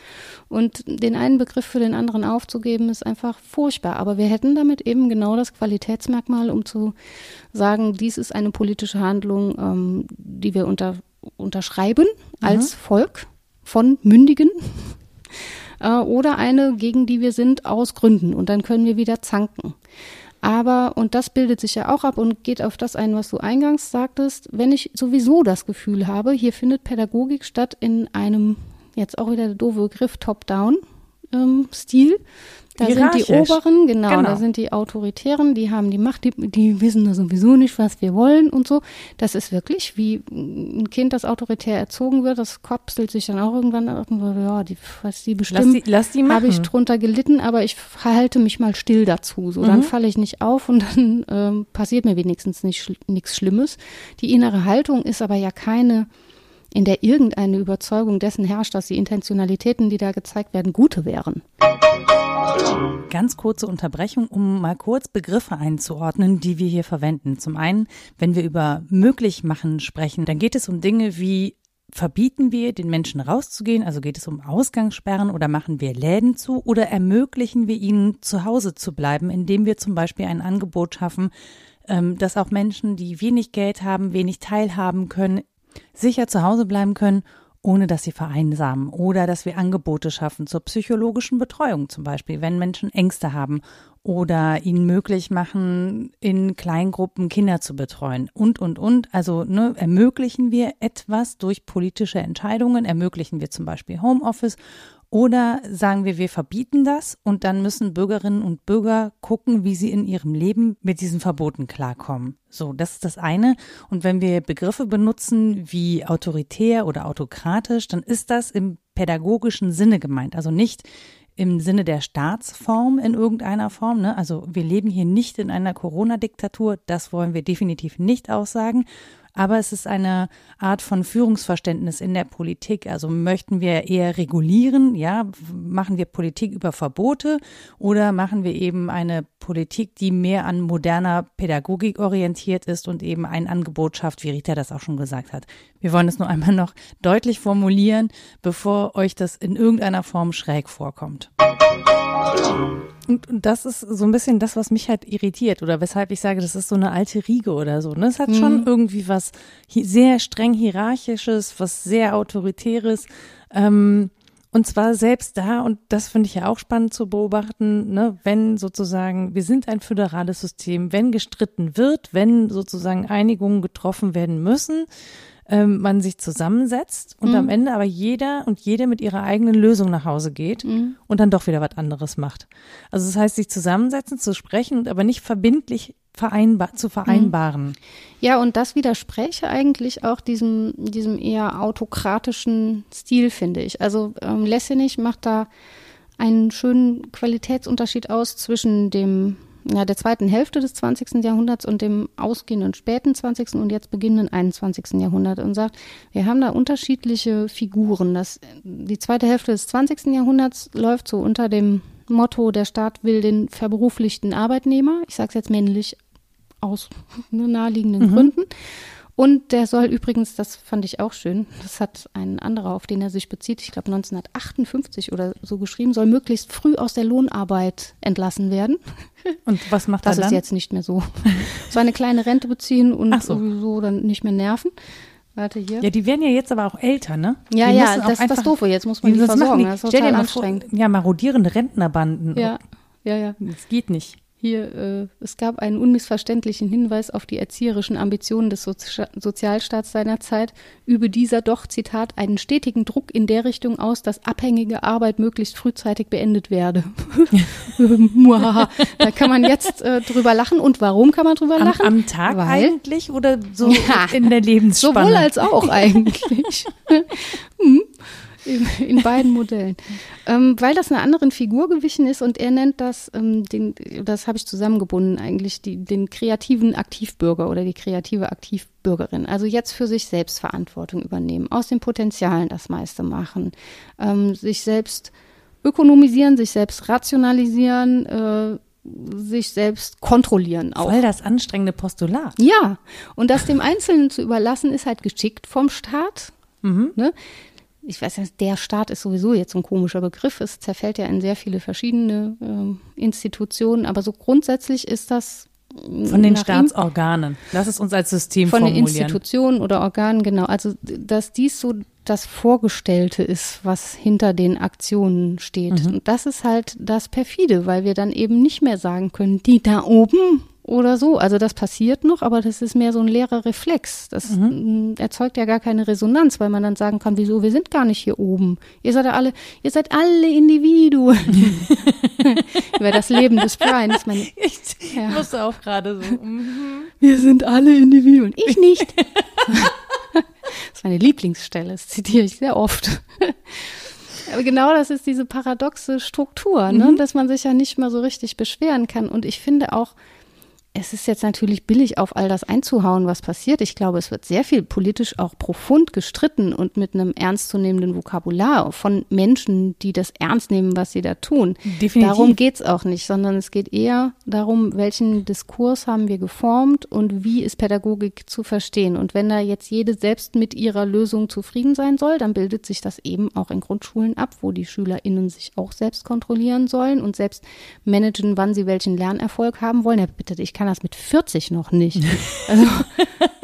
Und den einen Begriff für den anderen aufzugeben, ist einfach furchtbar. Aber wir hätten damit eben genau das Qualitätsmerkmal, um zu sagen, dies ist eine politische Handlung, ähm, die wir unter, unterschreiben mhm. als Volk von Mündigen. *laughs* Äh, oder eine, gegen die wir sind, aus Gründen. Und dann können wir wieder zanken. Aber, und das bildet sich ja auch ab und geht auf das ein, was du eingangs sagtest, wenn ich sowieso das Gefühl habe, hier findet Pädagogik statt in einem, jetzt auch wieder der doofe Begriff, Top-Down-Stil, ähm, da sind die Oberen, genau, genau, da sind die Autoritären, die haben die Macht, die, die wissen da sowieso nicht, was wir wollen und so. Das ist wirklich wie ein Kind, das autoritär erzogen wird, das kopselt sich dann auch irgendwann irgendwo, ja, die, was die bestimmen, lass die, lass die habe ich drunter gelitten, aber ich verhalte mich mal still dazu. So, mhm. dann falle ich nicht auf und *laughs* dann ähm, passiert mir wenigstens nicht nichts Schlimmes. Die innere Haltung ist aber ja keine in der irgendeine Überzeugung dessen herrscht, dass die Intentionalitäten, die da gezeigt werden, gute wären. Ganz kurze Unterbrechung, um mal kurz Begriffe einzuordnen, die wir hier verwenden. Zum einen, wenn wir über möglich machen sprechen, dann geht es um Dinge wie verbieten wir den Menschen rauszugehen, also geht es um Ausgangssperren oder machen wir Läden zu oder ermöglichen wir ihnen zu Hause zu bleiben, indem wir zum Beispiel ein Angebot schaffen, ähm, dass auch Menschen, die wenig Geld haben, wenig teilhaben können, sicher zu Hause bleiben können ohne dass sie vereinsamen oder dass wir Angebote schaffen zur psychologischen Betreuung zum Beispiel, wenn Menschen Ängste haben oder ihnen möglich machen, in Kleingruppen Kinder zu betreuen und, und, und. Also ne, ermöglichen wir etwas durch politische Entscheidungen, ermöglichen wir zum Beispiel Homeoffice oder sagen wir, wir verbieten das und dann müssen Bürgerinnen und Bürger gucken, wie sie in ihrem Leben mit diesen Verboten klarkommen. So, das ist das eine. Und wenn wir Begriffe benutzen wie autoritär oder autokratisch, dann ist das im pädagogischen Sinne gemeint. Also nicht im Sinne der Staatsform in irgendeiner Form. Ne? Also wir leben hier nicht in einer Corona-Diktatur, das wollen wir definitiv nicht aussagen, aber es ist eine Art von Führungsverständnis in der Politik. Also möchten wir eher regulieren, ja, machen wir Politik über Verbote oder machen wir eben eine Politik, die mehr an moderner Pädagogik orientiert ist und eben ein Angebot schafft, wie Rita das auch schon gesagt hat. Wir wollen es nur einmal noch deutlich formulieren, bevor euch das in irgendeiner Form schräg vorkommt. Und, und das ist so ein bisschen das, was mich halt irritiert oder weshalb ich sage, das ist so eine alte Riege oder so. Ne? Es hat mhm. schon irgendwie was sehr streng hierarchisches, was sehr autoritäres. Ähm, und zwar selbst da, und das finde ich ja auch spannend zu beobachten, ne, wenn sozusagen, wir sind ein föderales System, wenn gestritten wird, wenn sozusagen Einigungen getroffen werden müssen, ähm, man sich zusammensetzt und mhm. am Ende aber jeder und jede mit ihrer eigenen Lösung nach Hause geht mhm. und dann doch wieder was anderes macht. Also das heißt, sich zusammensetzen, zu sprechen und aber nicht verbindlich vereinbar zu vereinbaren. Ja, und das widerspräche eigentlich auch diesem, diesem eher autokratischen Stil, finde ich. Also ähm, Lessenich macht da einen schönen Qualitätsunterschied aus zwischen dem ja, der zweiten Hälfte des 20. Jahrhunderts und dem ausgehenden späten 20. und jetzt beginnenden 21. Jahrhundert und sagt, wir haben da unterschiedliche Figuren. Das, die zweite Hälfte des 20. Jahrhunderts läuft so unter dem Motto, der Staat will den verberuflichten Arbeitnehmer, ich sage es jetzt männlich aus *laughs* naheliegenden mhm. Gründen, und der soll übrigens, das fand ich auch schön, das hat ein anderer, auf den er sich bezieht, ich glaube 1958 oder so geschrieben, soll möglichst früh aus der Lohnarbeit entlassen werden. *laughs* Und was macht das er dann? Das ist jetzt nicht mehr so. So eine kleine Rente beziehen und so. sowieso dann nicht mehr nerven. Warte hier. Ja, die werden ja jetzt aber auch älter, ne? Ja, die ja, das ist das einfach- Doofe. Jetzt muss man die machen versorgen. die? Das ist total vor, anstrengend. ja, marodierende Rentnerbanden. Ja, ja, ja. Das geht nicht. Hier, äh, es gab einen unmissverständlichen Hinweis auf die erzieherischen Ambitionen des Sozi Sozialstaats seiner Zeit, übe dieser doch, Zitat, einen stetigen Druck in der Richtung aus, dass abhängige Arbeit möglichst frühzeitig beendet werde. *laughs* Da kann man jetzt äh, drüber lachen. Und warum kann man drüber Am, lachen? am Tag Weil- eigentlich oder so *laughs* Ja. in der Lebensspanne? Sowohl als auch *laughs* eigentlich. Hm. In, beiden Modellen. Ähm, weil das einer anderen Figur gewichen ist und er nennt das, ähm, den, das habe ich zusammengebunden eigentlich, die, den kreativen Aktivbürger oder die kreative Aktivbürgerin. Also jetzt für sich selbst Verantwortung übernehmen, aus den Potenzialen das meiste machen, ähm, sich selbst ökonomisieren, sich selbst rationalisieren, äh, sich selbst kontrollieren auch. Voll das anstrengende Postulat. Ja, und das dem Einzelnen zu überlassen, ist halt geschickt vom Staat. Ne? Ich weiß nicht, der Staat ist sowieso jetzt so ein komischer Begriff. Es zerfällt ja in sehr viele verschiedene ähm, Institutionen, aber so grundsätzlich ist das mm, Von den Staatsorganen. Lass es uns als System von den formulieren. Institutionen oder Organen, genau. Also, dass dies so das Vorgestellte ist, was hinter den Aktionen steht. Mhm. Und das ist halt das Perfide, weil wir dann eben nicht mehr sagen können, die da oben oder so. Also das passiert noch, aber das ist mehr so ein leerer Reflex. Das Mhm. mm, erzeugt ja gar keine Resonanz, weil man dann sagen kann, wieso, wir sind gar nicht hier oben. Ihr seid ja alle, ihr seid alle Individuen. *laughs* Über das Leben des Brian ist meine Ich Ja. musste auch gerade so. mhm. wir sind alle Individuen. Ich nicht. *laughs* das ist meine Lieblingsstelle, das zitiere ich sehr oft. Aber genau das ist diese paradoxe Struktur, ne? dass man sich ja nicht mehr so richtig beschweren kann. Und ich finde auch, es ist jetzt natürlich billig, auf all das einzuhauen, was passiert. Ich glaube, es wird sehr viel politisch auch profund gestritten und mit einem ernstzunehmenden Vokabular von Menschen, die das ernst nehmen, was sie da tun. Definitiv. Darum geht's auch nicht, sondern es geht eher darum, welchen Diskurs haben wir geformt und wie ist Pädagogik zu verstehen. Und wenn da jetzt jede selbst mit ihrer Lösung zufrieden sein soll, dann bildet sich das eben auch in Grundschulen ab, wo die SchülerInnen sich auch selbst kontrollieren sollen und selbst managen, wann sie welchen Lernerfolg haben wollen. Ja, bitte, ich kann das mit 40 noch nicht. Also,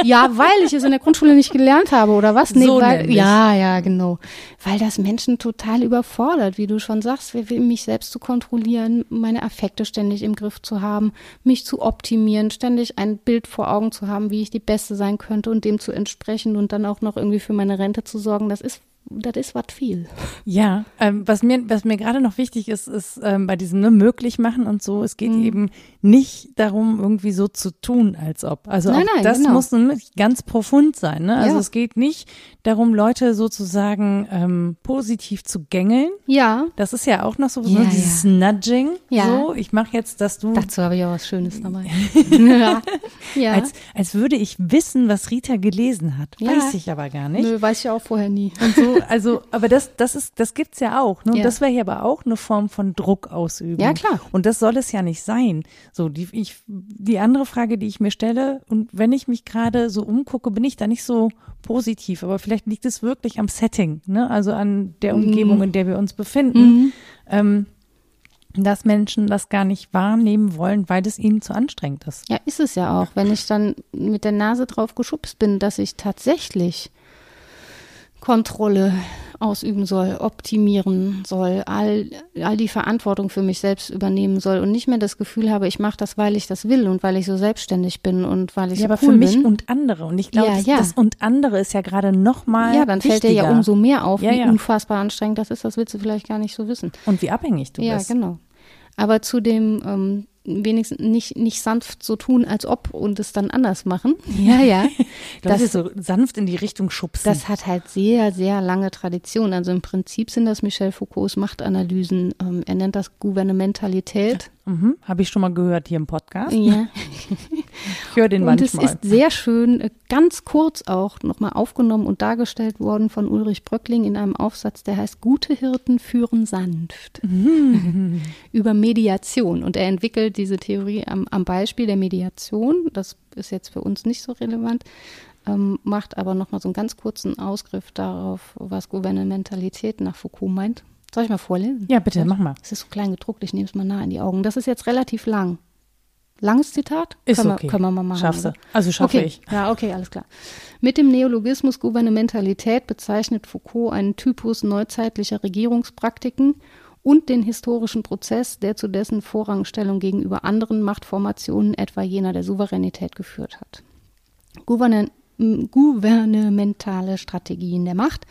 ja, weil ich es in der Grundschule nicht gelernt habe oder was? Nee, So weil, ja, ja, genau. Weil das Menschen total überfordert, wie du schon sagst, mich selbst zu kontrollieren, meine Affekte ständig im Griff zu haben, mich zu optimieren, ständig ein Bild vor Augen zu haben, wie ich die Beste sein könnte und dem zu entsprechen und dann auch noch irgendwie für meine Rente zu sorgen. Das ist, das ist was viel. Ja, ähm, was mir, was mir gerade noch wichtig ist, ist ähm, bei diesem ne, möglich machen und so, es geht Mhm. eben nicht darum, irgendwie so zu tun, als ob. Also Nein, nein, das genau. muss ganz profund sein. Ne? Also Ja. es geht nicht darum, Leute sozusagen ähm, positiv zu gängeln. Ja, Das ist ja auch noch so, Ja, dieses Nudging. Ja. So, ich mache jetzt, dass du dazu habe ich auch was Schönes dabei. *laughs* ja. ja. als, als würde ich wissen, was Rita gelesen hat. Ja. Weiß ich aber gar nicht. Nö, weiß ich auch vorher nie. Und so, also, aber das, das ist, das gibt's ja auch. Ne? Und Ja. das wäre ja aber auch eine Form von Druck ausüben. Ja, klar. Und das soll es ja nicht sein. So, die, ich, die andere Frage, die ich mir stelle, und wenn ich mich gerade so umgucke, bin ich da nicht so positiv, aber vielleicht liegt es wirklich am Setting, ne? Also an der Mhm. Umgebung, in der wir uns befinden. Ähm, dass Menschen das gar nicht wahrnehmen wollen, weil es ihnen zu anstrengend ist. Ja, ist es ja auch. Wenn ich dann mit der Nase drauf geschubst bin, dass ich tatsächlich Kontrolle ausüben soll, optimieren soll, all, all die Verantwortung für mich selbst übernehmen soll und nicht mehr das Gefühl habe, ich mache das, weil ich das will und weil ich so selbstständig bin und weil ich Ja, so aber cool für mich bin. und andere. Und ich glaube, Ja, das, ja. das und andere ist ja gerade noch mal ja, dann fällt dir ja wichtiger. umso mehr auf, Ja, wie ja. unfassbar anstrengend das ist. Das willst du vielleicht gar nicht so wissen. Und wie abhängig du ja, bist. genau. Aber zu dem ähm, wenigstens nicht, nicht sanft so tun, als ob und es dann anders machen. *laughs* Ja, ja. *laughs* Das, ist so sanft in die Richtung schubsen. Das hat halt sehr, sehr lange Tradition. Also im Prinzip sind das Michel Foucaults Machtanalysen. Ähm, er nennt das Gouvernementalität. Mhm, Habe ich schon mal gehört hier im Podcast. Ja. Ich höre den Und es manchmal. ist sehr schön, äh, ganz kurz auch nochmal aufgenommen und dargestellt worden von Ulrich Bröckling in einem Aufsatz, der heißt Gute Hirten führen sanft. *laughs* Über Mediation. Und er entwickelt diese Theorie am, am Beispiel der Mediation. Das ist jetzt für uns nicht so relevant. Ähm, macht aber nochmal so einen ganz kurzen Ausgriff darauf, was Gouvernementalität nach Foucault meint. Soll ich mal vorlesen? ja, bitte, mach mal. Es ist so klein gedruckt, ich nehme es mal nah in die Augen. Das ist jetzt relativ lang. Langes Zitat? Ist können okay. Wir, können wir mal machen. Schaffst du. Also schaffe okay. ich. Ja, okay, alles klar. Mit dem Neologismus Gouvernementalität bezeichnet Foucault einen Typus neuzeitlicher Regierungspraktiken und den historischen Prozess, der zu dessen Vorrangstellung gegenüber anderen Machtformationen, etwa jener der Souveränität, geführt hat. Gouverne gouvernementale Strategien der Macht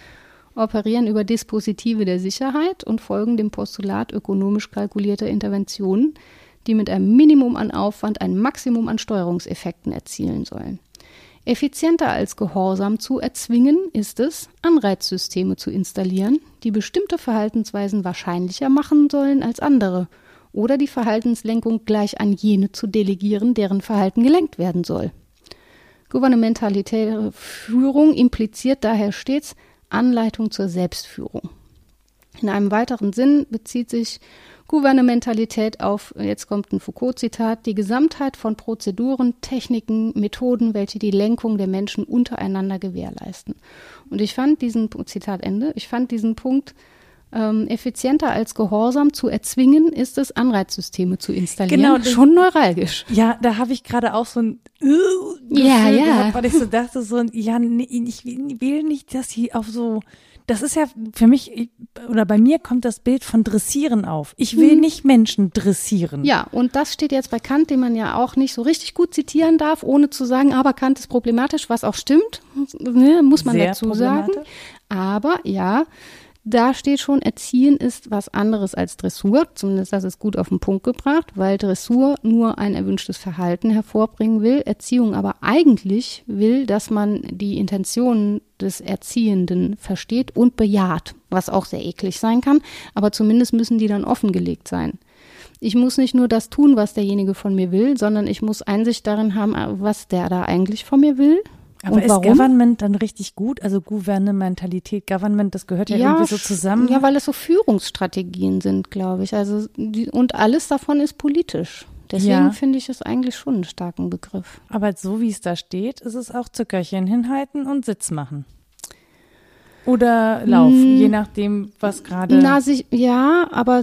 operieren über Dispositive der Sicherheit und folgen dem Postulat ökonomisch kalkulierter Interventionen, die mit einem Minimum an Aufwand ein Maximum an Steuerungseffekten erzielen sollen. Effizienter als Gehorsam zu erzwingen ist es, Anreizsysteme zu installieren, die bestimmte Verhaltensweisen wahrscheinlicher machen sollen als andere oder die Verhaltenslenkung gleich an jene zu delegieren, deren Verhalten gelenkt werden soll. Gouvernementalitäre Führung impliziert daher stets Anleitung zur Selbstführung. In einem weiteren Sinn bezieht sich Gouvernementalität auf, jetzt kommt ein Foucault-Zitat, die Gesamtheit von Prozeduren, Techniken, Methoden, welche die Lenkung der Menschen untereinander gewährleisten. Und ich fand diesen, Zitat Ende, ich fand diesen Punkt ähm, effizienter als Gehorsam zu erzwingen, ist es, Anreizsysteme zu installieren. Genau, das- schon neuralgisch. Ja, da habe ich gerade auch so ein äh, Ja, ja. gehabt, weil ich so dachte so, ja, nee, ich will nicht, dass sie auf so, das ist ja für mich ich- oder bei mir kommt das Bild von Dressieren auf. Ich will nicht Menschen dressieren. Ja, und das steht jetzt bei Kant, den man ja auch nicht so richtig gut zitieren darf, ohne zu sagen, aber Kant ist problematisch, was auch stimmt, *laughs* ne, muss man Sehr dazu sagen. Aber ja, da steht schon, Erziehen ist was anderes als Dressur. Zumindest das ist gut auf den Punkt gebracht, weil Dressur nur ein erwünschtes Verhalten hervorbringen will. Erziehung aber eigentlich will, dass man die Intentionen des Erziehenden versteht und bejaht, was auch sehr eklig sein kann. Aber zumindest müssen die dann offengelegt sein. Ich muss nicht nur das tun, was derjenige von mir will, sondern ich muss Einsicht darin haben, was der da eigentlich von mir will. Aber und ist warum? Government dann richtig gut? Also Gouvernementalität, Government, das gehört ja, irgendwie so zusammen. Ja, weil es so Führungsstrategien sind, glaube ich. Also die, und alles davon ist politisch. Deswegen Ja. finde ich es eigentlich schon einen starken Begriff. Aber so wie es da steht, ist es auch Zuckerchen hinhalten und Sitz machen. Oder Lauf, Mm. je nachdem, was gerade. Na, sich, ja, aber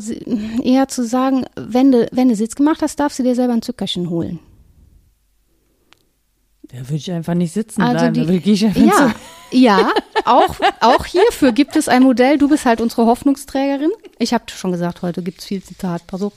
eher zu sagen, wenn du, wenn du Sitz gemacht hast, darfst du dir selber ein Zuckerchen holen. Da will ich einfach nicht sitzen Also bleiben. die- da will ich einfach Ja, zu- ja, auch, auch hierfür gibt es ein Modell. Du bist halt unsere Hoffnungsträgerin. Ich habe schon gesagt, heute gibt es viel Zitat. Pass auf.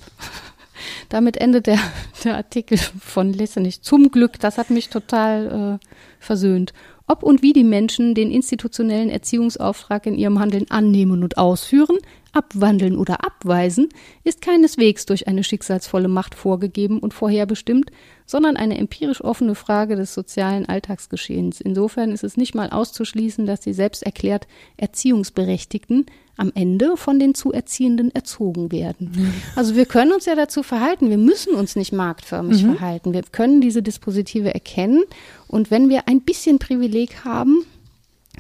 Damit endet der, der Artikel von Lessenich. Zum Glück, das hat mich total äh, versöhnt. Ob und wie die Menschen den institutionellen Erziehungsauftrag in ihrem Handeln annehmen und ausführen, abwandeln oder abweisen, ist keineswegs durch eine schicksalsvolle Macht vorgegeben und vorherbestimmt, sondern eine empirisch offene Frage des sozialen Alltagsgeschehens. Insofern ist es nicht mal auszuschließen, dass die selbst erklärt Erziehungsberechtigten am Ende von den zu Erziehenden erzogen werden. *laughs* Also wir können uns ja dazu verhalten, wir müssen uns nicht marktförmig verhalten. Wir können diese Dispositive erkennen und wenn wir ein bisschen Privileg haben,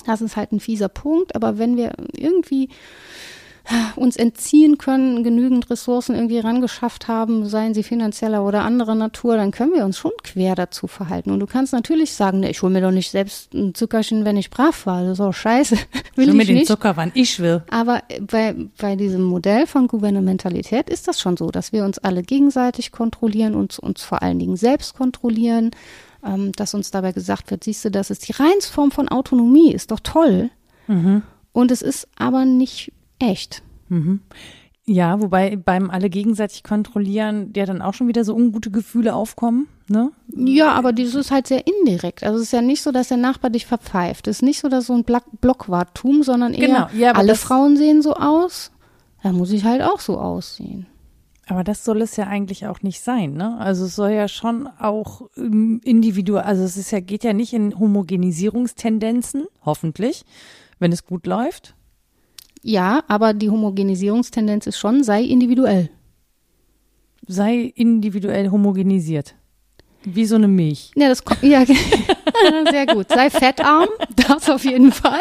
das ist halt ein fieser Punkt, aber wenn wir irgendwie uns entziehen können, genügend Ressourcen irgendwie rangeschafft haben, seien sie finanzieller oder anderer Natur, dann können wir uns schon quer dazu verhalten. Und du kannst natürlich sagen, ne, ich hole mir doch nicht selbst ein Zuckerchen, wenn ich brav war. Das ist auch scheiße. *laughs* Will ich mit den nicht. Zucker, wann ich will. Aber bei, bei diesem Modell von Gouvernementalität ist das schon so, dass wir uns alle gegenseitig kontrollieren und uns vor allen Dingen selbst kontrollieren, ähm, dass uns dabei gesagt wird, siehst du, das ist die Reinsform von Autonomie, ist doch toll. Und es ist aber nicht echt. Ja, wobei beim alle gegenseitig kontrollieren ja dann auch schon wieder so ungute Gefühle aufkommen, ne? Ja, aber das ist halt sehr indirekt. Also es ist ja nicht so, dass der Nachbar dich verpfeift. Es ist nicht so, dass so ein Block Blockwartum, sondern eher Genau, ja, alle Frauen sehen so aus. Da muss ich halt auch so aussehen. Aber das soll es ja eigentlich auch nicht sein, ne? Also es soll ja schon auch ähm, individuell, also es ist ja, geht ja nicht in Homogenisierungstendenzen, hoffentlich, wenn es gut läuft. Ja, aber die Homogenisierungstendenz ist schon, sei individuell. Sei individuell homogenisiert. Wie so eine Milch. Ja, das kommt, ja, *laughs* sehr gut. Sei fettarm, das auf jeden Fall.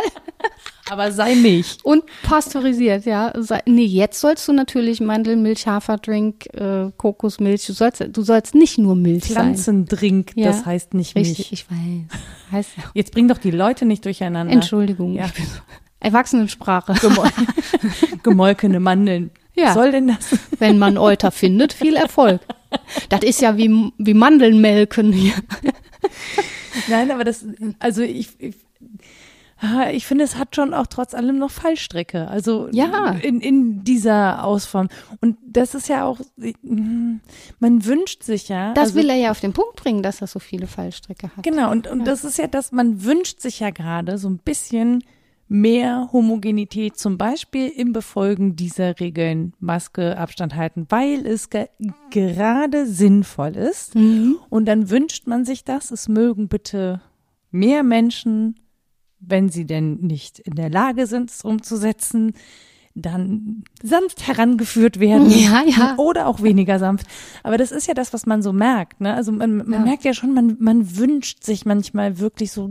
Aber sei Milch. Und pasteurisiert, ja. Sei, nee, jetzt sollst du natürlich Mandelmilch, Haferdrink, äh, Kokosmilch, du sollst, du sollst nicht nur Milch sein. Pflanzendrink, Ja, das heißt nicht Milch. Richtig, ich weiß. Heißt ja. Jetzt bring doch die Leute nicht durcheinander. Entschuldigung. Ja. Erwachsenensprache. Gemol *laughs* Gemolkene Mandeln. Ja. Was soll denn das? Wenn man Euter findet, viel Erfolg. das ist ja wie, wie Mandeln melken hier. Nein, aber das, also ich, ich ich finde, es hat schon auch trotz allem noch Fallstrecke. Also ja. in, in dieser Ausform. Und das ist ja auch, man wünscht sich ja. Das also, will er ja auf den Punkt bringen, dass er so viele Fallstrecke hat. Genau, und, und ja. das ist ja das, man wünscht sich ja gerade so ein bisschen mehr Homogenität, zum Beispiel im Befolgen dieser Regeln, Maske, Abstand halten, weil es ge gerade sinnvoll ist. Mhm. Und dann wünscht man sich das, es mögen bitte mehr Menschen wenn sie denn nicht in der Lage sind, es umzusetzen, dann sanft herangeführt werden. *laughs* Ja, ja. Oder auch weniger sanft. Aber das ist ja das, was man so merkt. Ne? Also man, man ja. merkt ja schon, man, man wünscht sich manchmal wirklich so,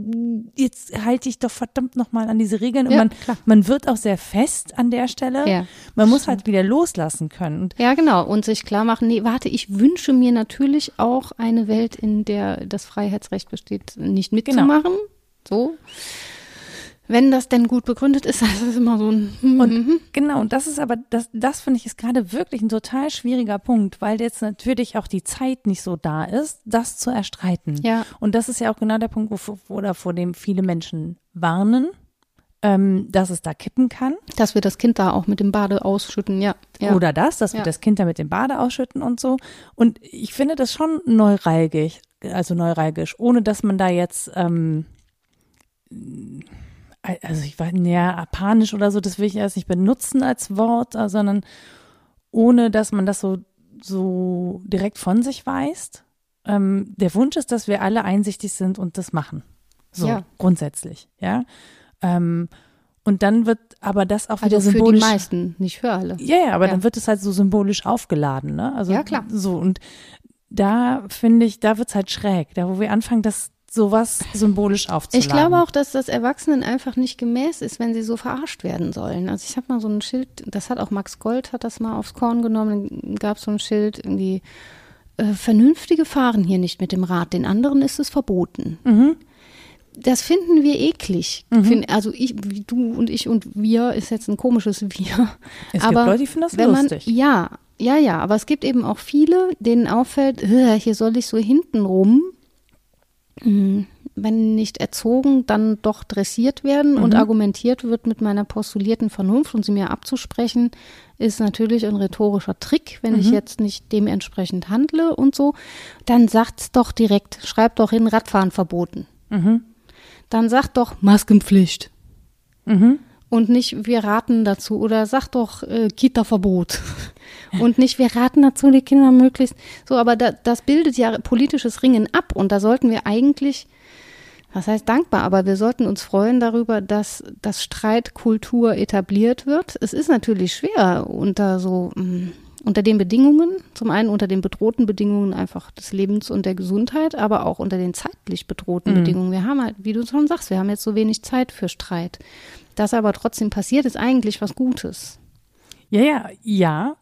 jetzt halte ich doch verdammt nochmal an diese Regeln. Und ja, man, man wird auch sehr fest an der Stelle. Ja. Man muss halt wieder loslassen können. Und ja, genau. Und sich klar machen, nee, warte, ich wünsche mir natürlich auch eine Welt, in der das Freiheitsrecht besteht, nicht genau. mitzumachen. Genau. So wenn das denn gut begründet ist, *laughs* das ist immer so ein. Mhm. Und genau, und das ist aber, das, das finde ich ist gerade wirklich ein total schwieriger Punkt, weil jetzt natürlich auch die Zeit nicht so da ist, das zu erstreiten. Ja. Und das ist ja auch genau der Punkt, wo, oder vor dem viele Menschen warnen. Ähm, dass es da kippen kann. Dass wir das Kind da auch mit dem Bade ausschütten, ja. ja. Oder das, dass ja. wir das Kind da mit dem Bade ausschütten und so. Und ich finde das schon neuralgisch, also neuralgisch, ohne dass man da jetzt ähm, also ich weiß, ja, panisch oder so, das will ich erst nicht benutzen als Wort, äh, sondern ohne, dass man das so, so direkt von sich weist. Ähm, der Wunsch ist, dass wir alle einsichtig sind und das machen. So, ja. grundsätzlich, ja. Ähm, und dann wird aber das auch wieder also symbolisch. Für die meisten, nicht für alle. Ja, ja, aber ja. dann wird es halt so symbolisch aufgeladen, ne? Also, ja, klar. So, und da finde ich, da wird es halt schräg. Da, wo wir anfangen, das sowas symbolisch aufzuladen. Ich glaube auch, dass das Erwachsenen einfach nicht gemäß ist, wenn sie so verarscht werden sollen. Also ich habe mal so ein Schild, das hat auch Max Gold, hat das mal aufs Korn genommen, gab es so ein Schild, irgendwie, äh, Vernünftige fahren hier nicht mit dem Rad, den anderen ist es verboten. Mhm. Das finden wir eklig. Mhm. Also ich, du und ich und wir ist jetzt ein komisches Wir. Es aber gibt Leute, die finden das wenn lustig. Man, ja, ja, ja, aber es gibt eben auch viele, denen auffällt, hier soll ich so hinten rum. Wenn nicht erzogen, dann doch dressiert werden mhm. und argumentiert wird mit meiner postulierten Vernunft und sie mir abzusprechen, ist natürlich ein rhetorischer Trick, wenn mhm. ich jetzt nicht dementsprechend handle und so. Dann sagt's doch direkt, schreibt doch hin, Radfahren verboten. Mhm. Dann sagt doch Maskenpflicht. Mhm. Und nicht, wir raten dazu oder sagt doch äh, Kita-Verbot. *laughs* und nicht, wir raten dazu, die Kinder möglichst. So, aber da, das bildet ja politisches Ringen ab und da sollten wir eigentlich, was heißt dankbar, aber wir sollten uns freuen darüber, dass das Streitkultur etabliert wird. Es ist natürlich schwer unter so, mh, mm, unter den Bedingungen, zum einen unter den bedrohten Bedingungen einfach des Lebens und der Gesundheit, aber auch unter den zeitlich bedrohten mhm. Bedingungen. Wir haben halt, wie du schon sagst, wir haben jetzt so wenig Zeit für Streit. Das aber trotzdem passiert, ist eigentlich was Gutes. Ja, ja, ja.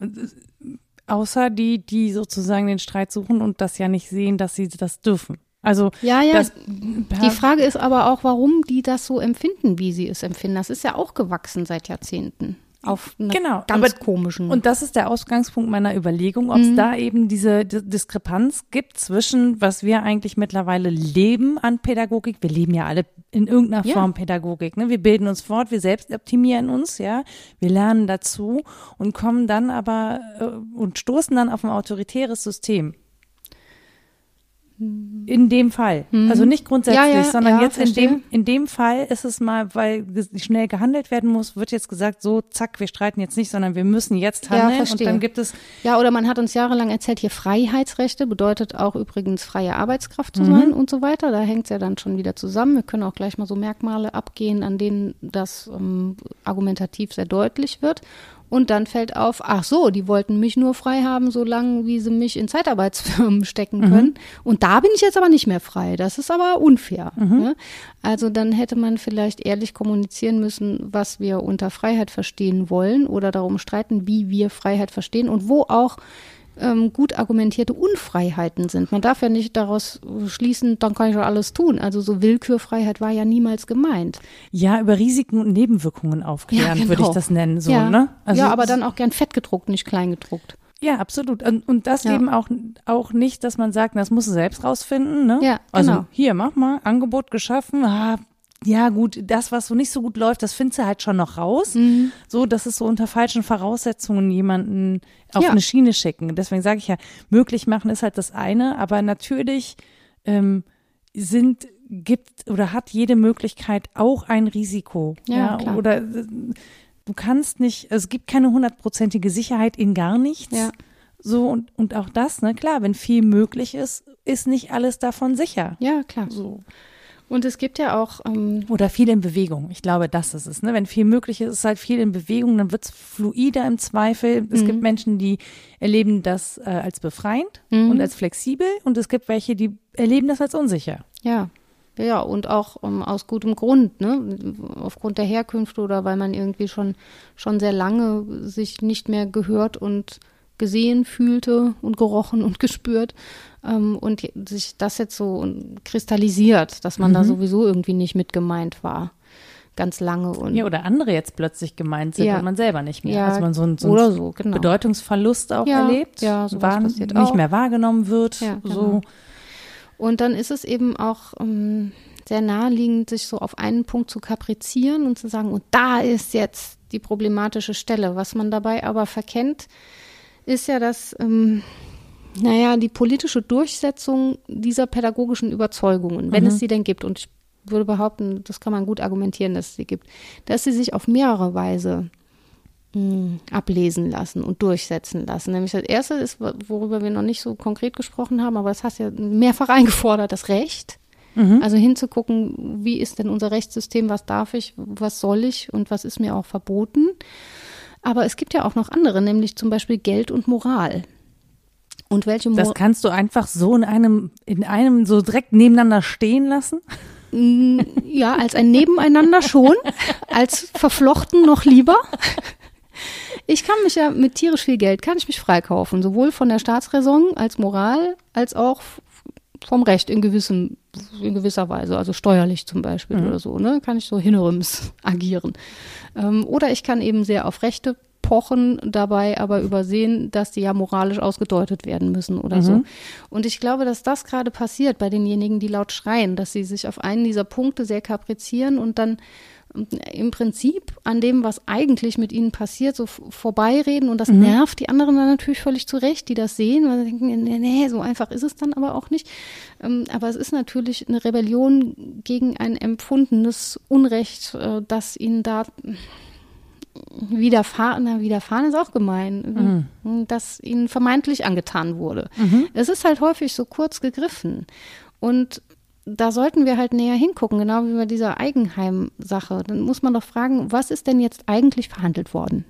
Außer die, die sozusagen den Streit suchen und das ja nicht sehen, dass sie das dürfen. Also ja, ja. Das, die Frage ist aber auch, warum die das so empfinden, wie sie es empfinden. Das ist ja auch gewachsen seit Jahrzehnten auf eine genau, ganz aber, komischen. Und das ist der Ausgangspunkt meiner Überlegung, ob es mhm. da eben diese D Diskrepanz gibt zwischen, was wir eigentlich mittlerweile leben an Pädagogik. Wir leben ja alle in irgendeiner ja. Form Pädagogik. Ne? Wir bilden uns fort, wir selbst optimieren uns, ja. Wir lernen dazu und kommen dann aber äh, und stoßen dann auf ein autoritäres System. In dem Fall. Mhm. Also nicht grundsätzlich, ja, ja, sondern ja, jetzt in dem, in dem Fall ist es mal, weil schnell gehandelt werden muss, wird jetzt gesagt, so, zack, wir streiten jetzt nicht, sondern wir müssen jetzt handeln und dann gibt es. Ja, oder man hat uns jahrelang erzählt, hier Freiheitsrechte bedeutet auch übrigens freie Arbeitskraft zu mhm. sein und so weiter. Da hängt es ja dann schon wieder zusammen. Wir können auch gleich mal so Merkmale abgehen, an denen das ähm, argumentativ sehr deutlich wird. Und dann fällt auf, ach so, die wollten mich nur frei haben, solange wie sie mich in Zeitarbeitsfirmen *laughs* stecken mhm. können. Und da bin ich jetzt aber nicht mehr frei. Das ist aber unfair. Mhm. Ne? Also dann hätte man vielleicht ehrlich kommunizieren müssen, was wir unter Freiheit verstehen wollen oder darum streiten, wie wir Freiheit verstehen und wo auch ähm, gut argumentierte Unfreiheiten sind. Man darf ja nicht daraus schließen, dann kann ich doch alles tun. Also so Willkürfreiheit war ja niemals gemeint. Ja, über Risiken und Nebenwirkungen aufklären, ja, genau. würde ich das nennen. So, ja. ne? Also ja, aber dann auch gern fett gedruckt, nicht klein gedruckt. Ja, absolut. Und, und das Ja. eben auch, auch nicht, dass man sagt, das musst du selbst rausfinden. Ne? Ja, Also genau. hier, mach mal, Angebot geschaffen. Ah, ja, gut, das, was so nicht so gut läuft, das findest du halt schon noch raus. Mhm. So, das ist so unter falschen Voraussetzungen jemanden auf Ja. eine Schiene schicken. Deswegen sage ich ja, möglich machen ist halt das eine, aber natürlich ähm, sind, gibt oder hat jede Möglichkeit auch ein Risiko. Ja, klar. Oder äh, du kannst nicht, es gibt keine hundertprozentige Sicherheit in gar nichts. Ja. So, und, und auch das, ne, klar, wenn viel möglich ist, ist nicht alles davon sicher. Ja, klar. So. Und es gibt ja auch, ähm, Oder viel in Bewegung. Ich glaube, das ist es. Ne? Wenn viel möglich ist, ist halt viel in Bewegung, dann wird's fluider im Zweifel. Es Mhm. gibt Menschen, die erleben das äh, als befreiend Mhm. und als flexibel und es gibt welche, die erleben das als unsicher. ja, ja, und auch ähm, aus gutem Grund, ne? Aufgrund der Herkünfte oder weil man irgendwie schon, schon sehr lange sich nicht mehr gehört und gesehen fühlte und gerochen und *laughs* gespürt. Ähm, und sich das jetzt so kristallisiert, dass man da Mhm. sowieso irgendwie nicht mit gemeint war. Ganz lange und Ja, oder andere jetzt plötzlich gemeint sind Ja. und man selber nicht mehr. Ja, also man so einen, so einen so, genau. Bedeutungsverlust auch Ja, erlebt, ja, passiert nicht auch. mehr wahrgenommen wird. Ja, so. genau. Und dann ist es eben auch ähm, sehr naheliegend, sich so auf einen Punkt zu kaprizieren und zu sagen, und da ist jetzt die problematische Stelle. Was man dabei aber verkennt, ist ja, dass, ähm, naja, die politische Durchsetzung dieser pädagogischen Überzeugungen, wenn es sie denn gibt, und ich würde behaupten, das kann man gut argumentieren, dass es sie gibt, dass sie sich auf mehrere Weise mh, ablesen lassen und durchsetzen lassen. Nämlich das erste ist, worüber wir noch nicht so konkret gesprochen haben, aber das hast du ja mehrfach *laughs* eingefordert, das Recht. Mhm. Also hinzugucken, wie ist denn unser Rechtssystem, was darf ich, was soll ich und was ist mir auch verboten. Aber es gibt ja auch noch andere, nämlich zum Beispiel Geld und Moral. Und welche Das Moral? kannst du einfach so in einem, in einem so direkt nebeneinander stehen lassen. Ja, als ein Nebeneinander schon, als verflochten noch lieber. Ich kann mich ja mit tierisch viel Geld, kann ich mich freikaufen, sowohl von der Staatsräson als Moral, als auch vom Recht in gewissem, in gewisser Weise, also steuerlich zum Beispiel oder so, ne, kann ich so hinterims *laughs* agieren. Ähm, oder ich kann eben sehr auf Rechte pochen, dabei aber übersehen, dass die ja moralisch ausgedeutet werden müssen oder so. Und ich glaube, dass das gerade passiert bei denjenigen, die laut schreien, dass sie sich auf einen dieser Punkte sehr kaprizieren und dann im Prinzip an dem, was eigentlich mit ihnen passiert, so vorbeireden und das nervt die anderen dann natürlich völlig zurecht, die das sehen, weil sie denken, nee, nee, so einfach ist es dann aber auch nicht. Ähm, Aber es ist natürlich eine Rebellion gegen ein empfundenes Unrecht, äh, das ihnen da widerfahren, na, widerfahren ist auch gemein, das ihnen vermeintlich angetan wurde. Es ist halt häufig so kurz gegriffen. Und da sollten wir halt näher hingucken, genau wie bei dieser Eigenheim-Sache. Dann muss man doch fragen, was ist denn jetzt eigentlich verhandelt worden?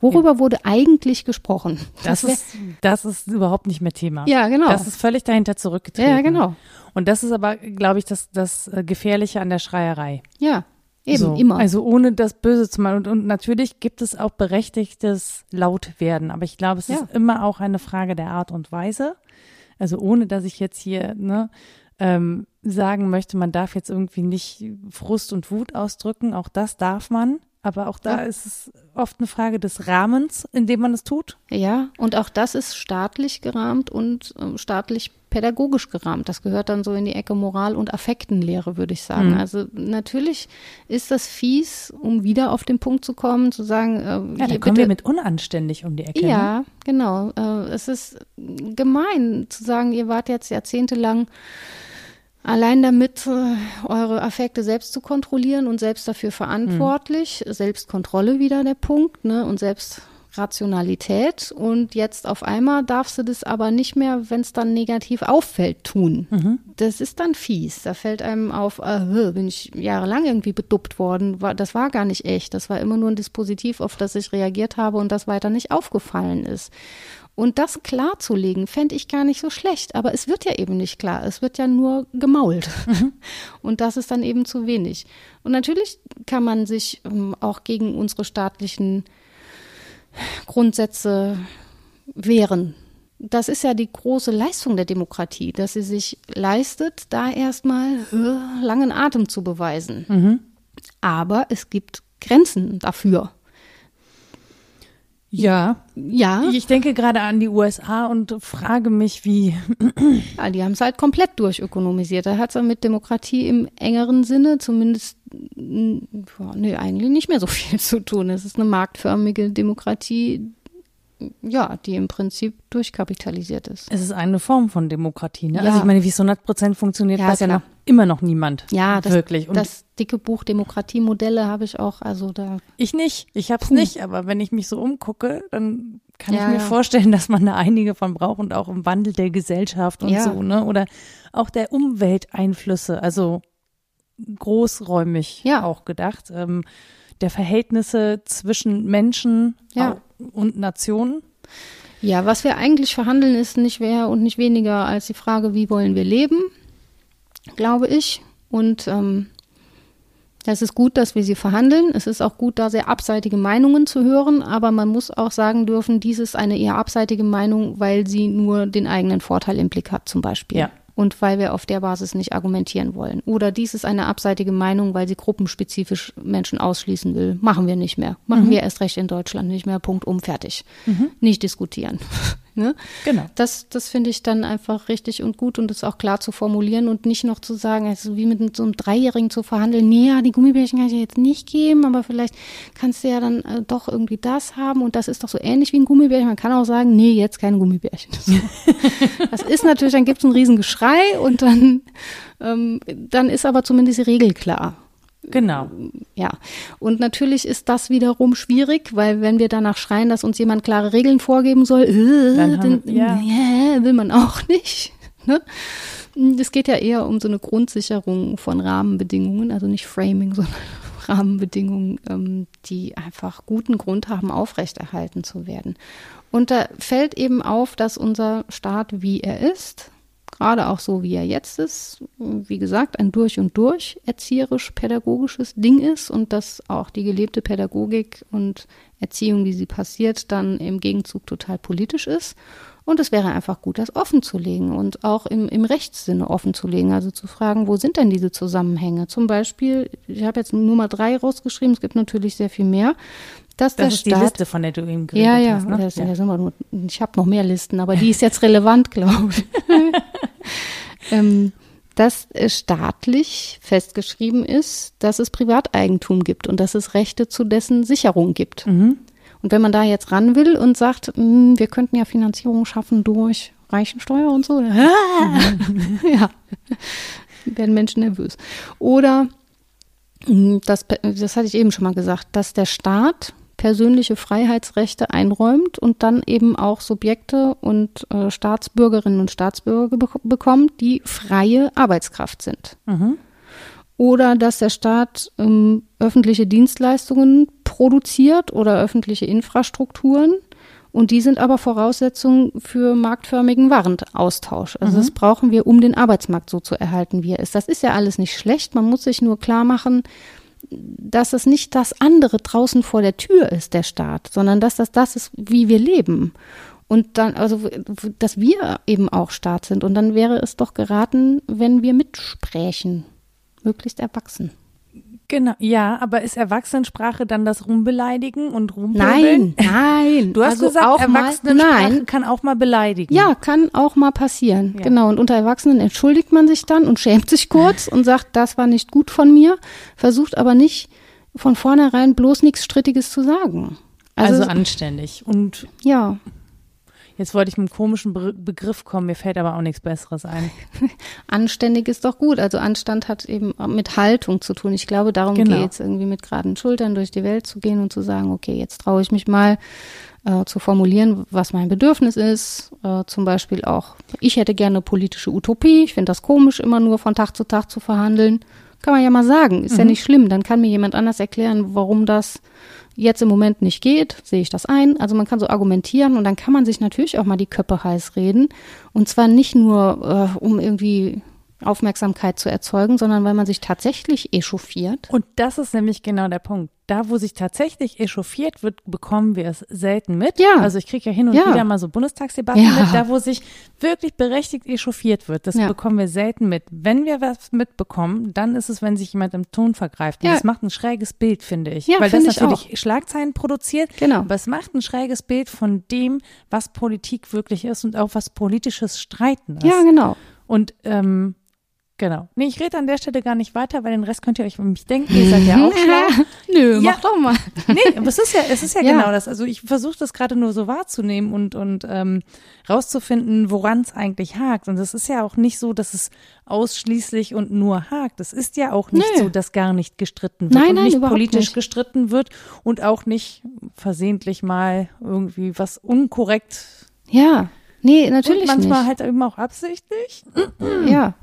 Worüber wurde eigentlich gesprochen? Das, wär- ist, das ist überhaupt nicht mehr Thema. Ja, genau. Das ist völlig dahinter zurückgetreten. Ja, genau. Und das ist aber, glaube ich, das, das äh, Gefährliche an der Schreierei. ja, eben, so. immer. Also ohne das Böse zu machen. Und, und natürlich gibt es auch berechtigtes Lautwerden. Aber ich glaube, es Ja. ist immer auch eine Frage der Art und Weise. Also ohne, dass ich jetzt hier ne, ähm, sagen möchte, man darf jetzt irgendwie nicht Frust und Wut ausdrücken. Auch das darf man. Aber auch da Ja. ist es oft eine Frage des Rahmens, in dem man es tut. Ja, und auch das ist staatlich gerahmt und ähm, staatlich pädagogisch gerahmt. Das gehört dann so in die Ecke Moral- und Affektenlehre, würde ich sagen. Mhm. Also natürlich ist das fies, um wieder auf den Punkt zu kommen, zu sagen, äh, Ja, da hier kommen bitte, wir mit unanständig um die Ecke. Ne? ja, genau. Äh, es ist gemein zu sagen, ihr wart jetzt jahrzehntelang allein damit, äh, eure Affekte selbst zu kontrollieren und selbst dafür verantwortlich. Selbstkontrolle wieder der Punkt, ne? Und Selbstrationalität. Und jetzt auf einmal darfst du das aber nicht mehr, wenn es dann negativ auffällt, tun. Das ist dann fies. Da fällt einem auf, äh, bin ich jahrelang irgendwie beduppt worden. War, das war gar nicht echt. Das war immer nur ein Dispositiv, auf das ich reagiert habe und das weiter nicht aufgefallen ist. Und das klarzulegen, fände ich gar nicht so schlecht. Aber es wird ja eben nicht klar. Es wird ja nur gemault. *laughs* Und das ist dann eben zu wenig. Und natürlich kann man sich ähm, auch gegen unsere staatlichen Grundsätze wehren. Das ist ja die große Leistung der Demokratie, dass sie sich leistet, da erstmal äh, langen Atem zu beweisen. Aber es gibt Grenzen dafür. Ja. Ja. Ich denke gerade an die USA und frage mich, wie. ja die haben es halt komplett durchökonomisiert. Da hat es mit Demokratie im engeren Sinne zumindest ja, nee, eigentlich nicht mehr so viel *laughs* zu tun. Es ist eine marktförmige Demokratie, ja, die im Prinzip durchkapitalisiert ist. Es ist eine Form von Demokratie, ne? Ja. Also ich meine, wie es so 100 Prozent funktioniert, Ja, weiß ja klar. noch immer noch niemand. Ja, das, wirklich. Und das dicke Buch Demokratiemodelle habe ich auch, also da ich nicht. Ich hab's Puh. nicht, aber wenn ich mich so umgucke, dann kann Ja, ich mir ja. vorstellen, dass man da einige von braucht und auch im Wandel der Gesellschaft und Ja. so, ne? Oder auch der Umwelteinflüsse, also großräumig Ja. auch gedacht. Ähm, der Verhältnisse zwischen Menschen Ja. Und Nationen. Ja, was wir eigentlich verhandeln, ist nicht mehr und nicht weniger als die Frage, wie wollen wir leben, glaube ich. Und ähm, es ist gut, dass wir sie verhandeln. Es ist auch gut, da sehr abseitige Meinungen zu hören, aber man muss auch sagen dürfen, dies ist eine eher abseitige Meinung, weil sie nur den eigenen Vorteil im Blick hat, zum Beispiel. Ja. Und weil wir auf der Basis nicht argumentieren wollen. Oder dies ist eine abseitige Meinung, weil sie gruppenspezifisch Menschen ausschließen will. Machen wir nicht mehr. Machen wir erst recht in Deutschland nicht mehr. Punkt um, fertig. Nicht diskutieren. *laughs* ne? Genau. Das, das finde ich dann einfach richtig und gut und das auch klar zu formulieren und nicht noch zu sagen, also wie mit so einem Dreijährigen zu verhandeln, nee, ja, die Gummibärchen kann ich dir jetzt nicht geben, aber vielleicht kannst du ja dann äh, doch irgendwie das haben und das ist doch so ähnlich wie ein Gummibärchen. Man kann auch sagen, nee, jetzt keine Gummibärchen. *laughs* So. das ist natürlich, dann gibt es ein Riesengeschrei und dann, ähm, dann ist aber zumindest die Regel klar. Genau. Ja, und natürlich ist das wiederum schwierig, weil wenn wir danach schreien, dass uns jemand klare Regeln vorgeben soll, äh, Dann haben- dann, ja. ja, will man auch nicht. Ne? Es geht ja eher um so eine Grundsicherung von Rahmenbedingungen, also nicht Framing, *laughs* sondern Rahmenbedingungen, ähm, die einfach guten Grund haben, aufrechterhalten zu werden. Und da fällt eben auf, dass unser Staat, wie er ist, gerade auch so, wie er jetzt ist, wie gesagt, ein durch und durch erzieherisch-pädagogisches Ding ist und dass auch die gelebte Pädagogik und Erziehung, wie sie passiert, dann im Gegenzug total politisch ist. Und es wäre einfach gut, das offen zu legen und auch im, im Rechtssinne offen zu legen. Also zu fragen, wo sind denn diese Zusammenhänge? Zum Beispiel, ich habe jetzt Nummer drei rausgeschrieben, es gibt natürlich sehr viel mehr, dass der Das ist die Staat Liste, von der du eben geredet ja, ja, hast. Ne? das, das sind wir nur, ich habe noch mehr Listen, aber die ist jetzt relevant, *laughs* glaube ich. *laughs* ähm, dass es staatlich festgeschrieben ist, dass es Privateigentum gibt und dass es Rechte zu dessen Sicherung gibt. Mhm. Und wenn man da jetzt ran will und sagt, "Hm, wir könnten ja Finanzierung schaffen durch Reichensteuer und so, *laughs* ja, werden Menschen nervös. Oder hm, das, das hatte ich eben schon mal gesagt, dass der Staat persönliche Freiheitsrechte einräumt und dann eben auch Subjekte und äh, Staatsbürgerinnen und Staatsbürger bek bekommt, die freie Arbeitskraft sind. Mhm. Oder dass der Staat ähm, öffentliche Dienstleistungen produziert oder öffentliche Infrastrukturen. Und die sind aber Voraussetzungen für marktförmigen Warenaustausch. Also das brauchen wir, um den Arbeitsmarkt so zu erhalten, wie er ist. Das ist ja alles nicht schlecht. Man muss sich nur klar machen, dass es nicht das andere draußen vor der Tür ist, der Staat, sondern dass das das ist, wie wir leben. Und dann, also, dass wir eben auch Staat sind. Und dann wäre es doch geraten, wenn wir mitsprechen. Möglichst erwachsen. Genau, ja, aber ist Erwachsenensprache dann das Rumbeleidigen und Rumpöbeln? Nein, nein. *laughs* Du hast also gesagt, auch mal, Erwachsenensprache nein. kann auch mal beleidigen. Ja, kann auch mal passieren. Ja. Genau. Und unter Erwachsenen entschuldigt man sich dann und schämt sich kurz *laughs* und sagt, das war nicht gut von mir, versucht aber nicht von vornherein bloß nichts Strittiges zu sagen. Also, Also, anständig. Und ja, jetzt wollte ich mit einem komischen Be Begriff kommen, mir fällt aber auch nichts Besseres ein. *laughs* anständig ist doch gut. Also Anstand hat eben mit Haltung zu tun. Ich glaube, darum Genau. geht's irgendwie mit geraden Schultern durch die Welt zu gehen und zu sagen, okay, jetzt traue ich mich mal äh, zu formulieren, was mein Bedürfnis ist. Äh, zum Beispiel auch, ich hätte gerne politische Utopie. Ich finde das komisch, immer nur von Tag zu Tag zu verhandeln. Kann man ja mal sagen, ist ja nicht schlimm. Dann kann mir jemand anders erklären, warum das jetzt im Moment nicht geht, sehe ich das ein. Also man kann so argumentieren und dann kann man sich natürlich auch mal die Köpfe heiß reden. Und zwar nicht nur, äh, um irgendwie Aufmerksamkeit zu erzeugen, sondern weil man sich tatsächlich echauffiert. Und das ist nämlich genau der Punkt. Da, wo sich tatsächlich echauffiert wird, bekommen wir es selten mit. Ja. Also ich kriege ja hin und Ja. wieder mal so Bundestagsdebatten Ja. mit, da wo sich wirklich berechtigt echauffiert wird. Das Ja. bekommen wir selten mit. Wenn wir was mitbekommen, dann ist es, wenn sich jemand im Ton vergreift. Und Ja. das macht ein schräges Bild, finde ich. Ja, Weil das natürlich Schlagzeilen produziert. Genau. Aber es macht ein schräges Bild von dem, was Politik wirklich ist und auch was politisches Streiten ist. Ja, genau. Und ähm, genau. Nee, ich rede an der Stelle gar nicht weiter, weil den Rest könnt ihr euch um mich denken. Ihr seid ja auch *laughs* schlau. Nö, Ja. mach doch mal. *laughs* Nee, aber es ist ja, es ist ja, Ja. genau das. Also ich versuche das gerade nur so wahrzunehmen und, und ähm, rauszufinden, woran es eigentlich hakt. Und es ist ja auch nicht so, dass es ausschließlich und nur hakt. Es ist ja auch nicht Nee. so, dass gar nicht gestritten wird Nein, und nein, nicht politisch nicht. gestritten wird und auch nicht versehentlich mal irgendwie was unkorrekt Ja. Nee, natürlich und manchmal nicht. halt eben auch absichtlich. Ja.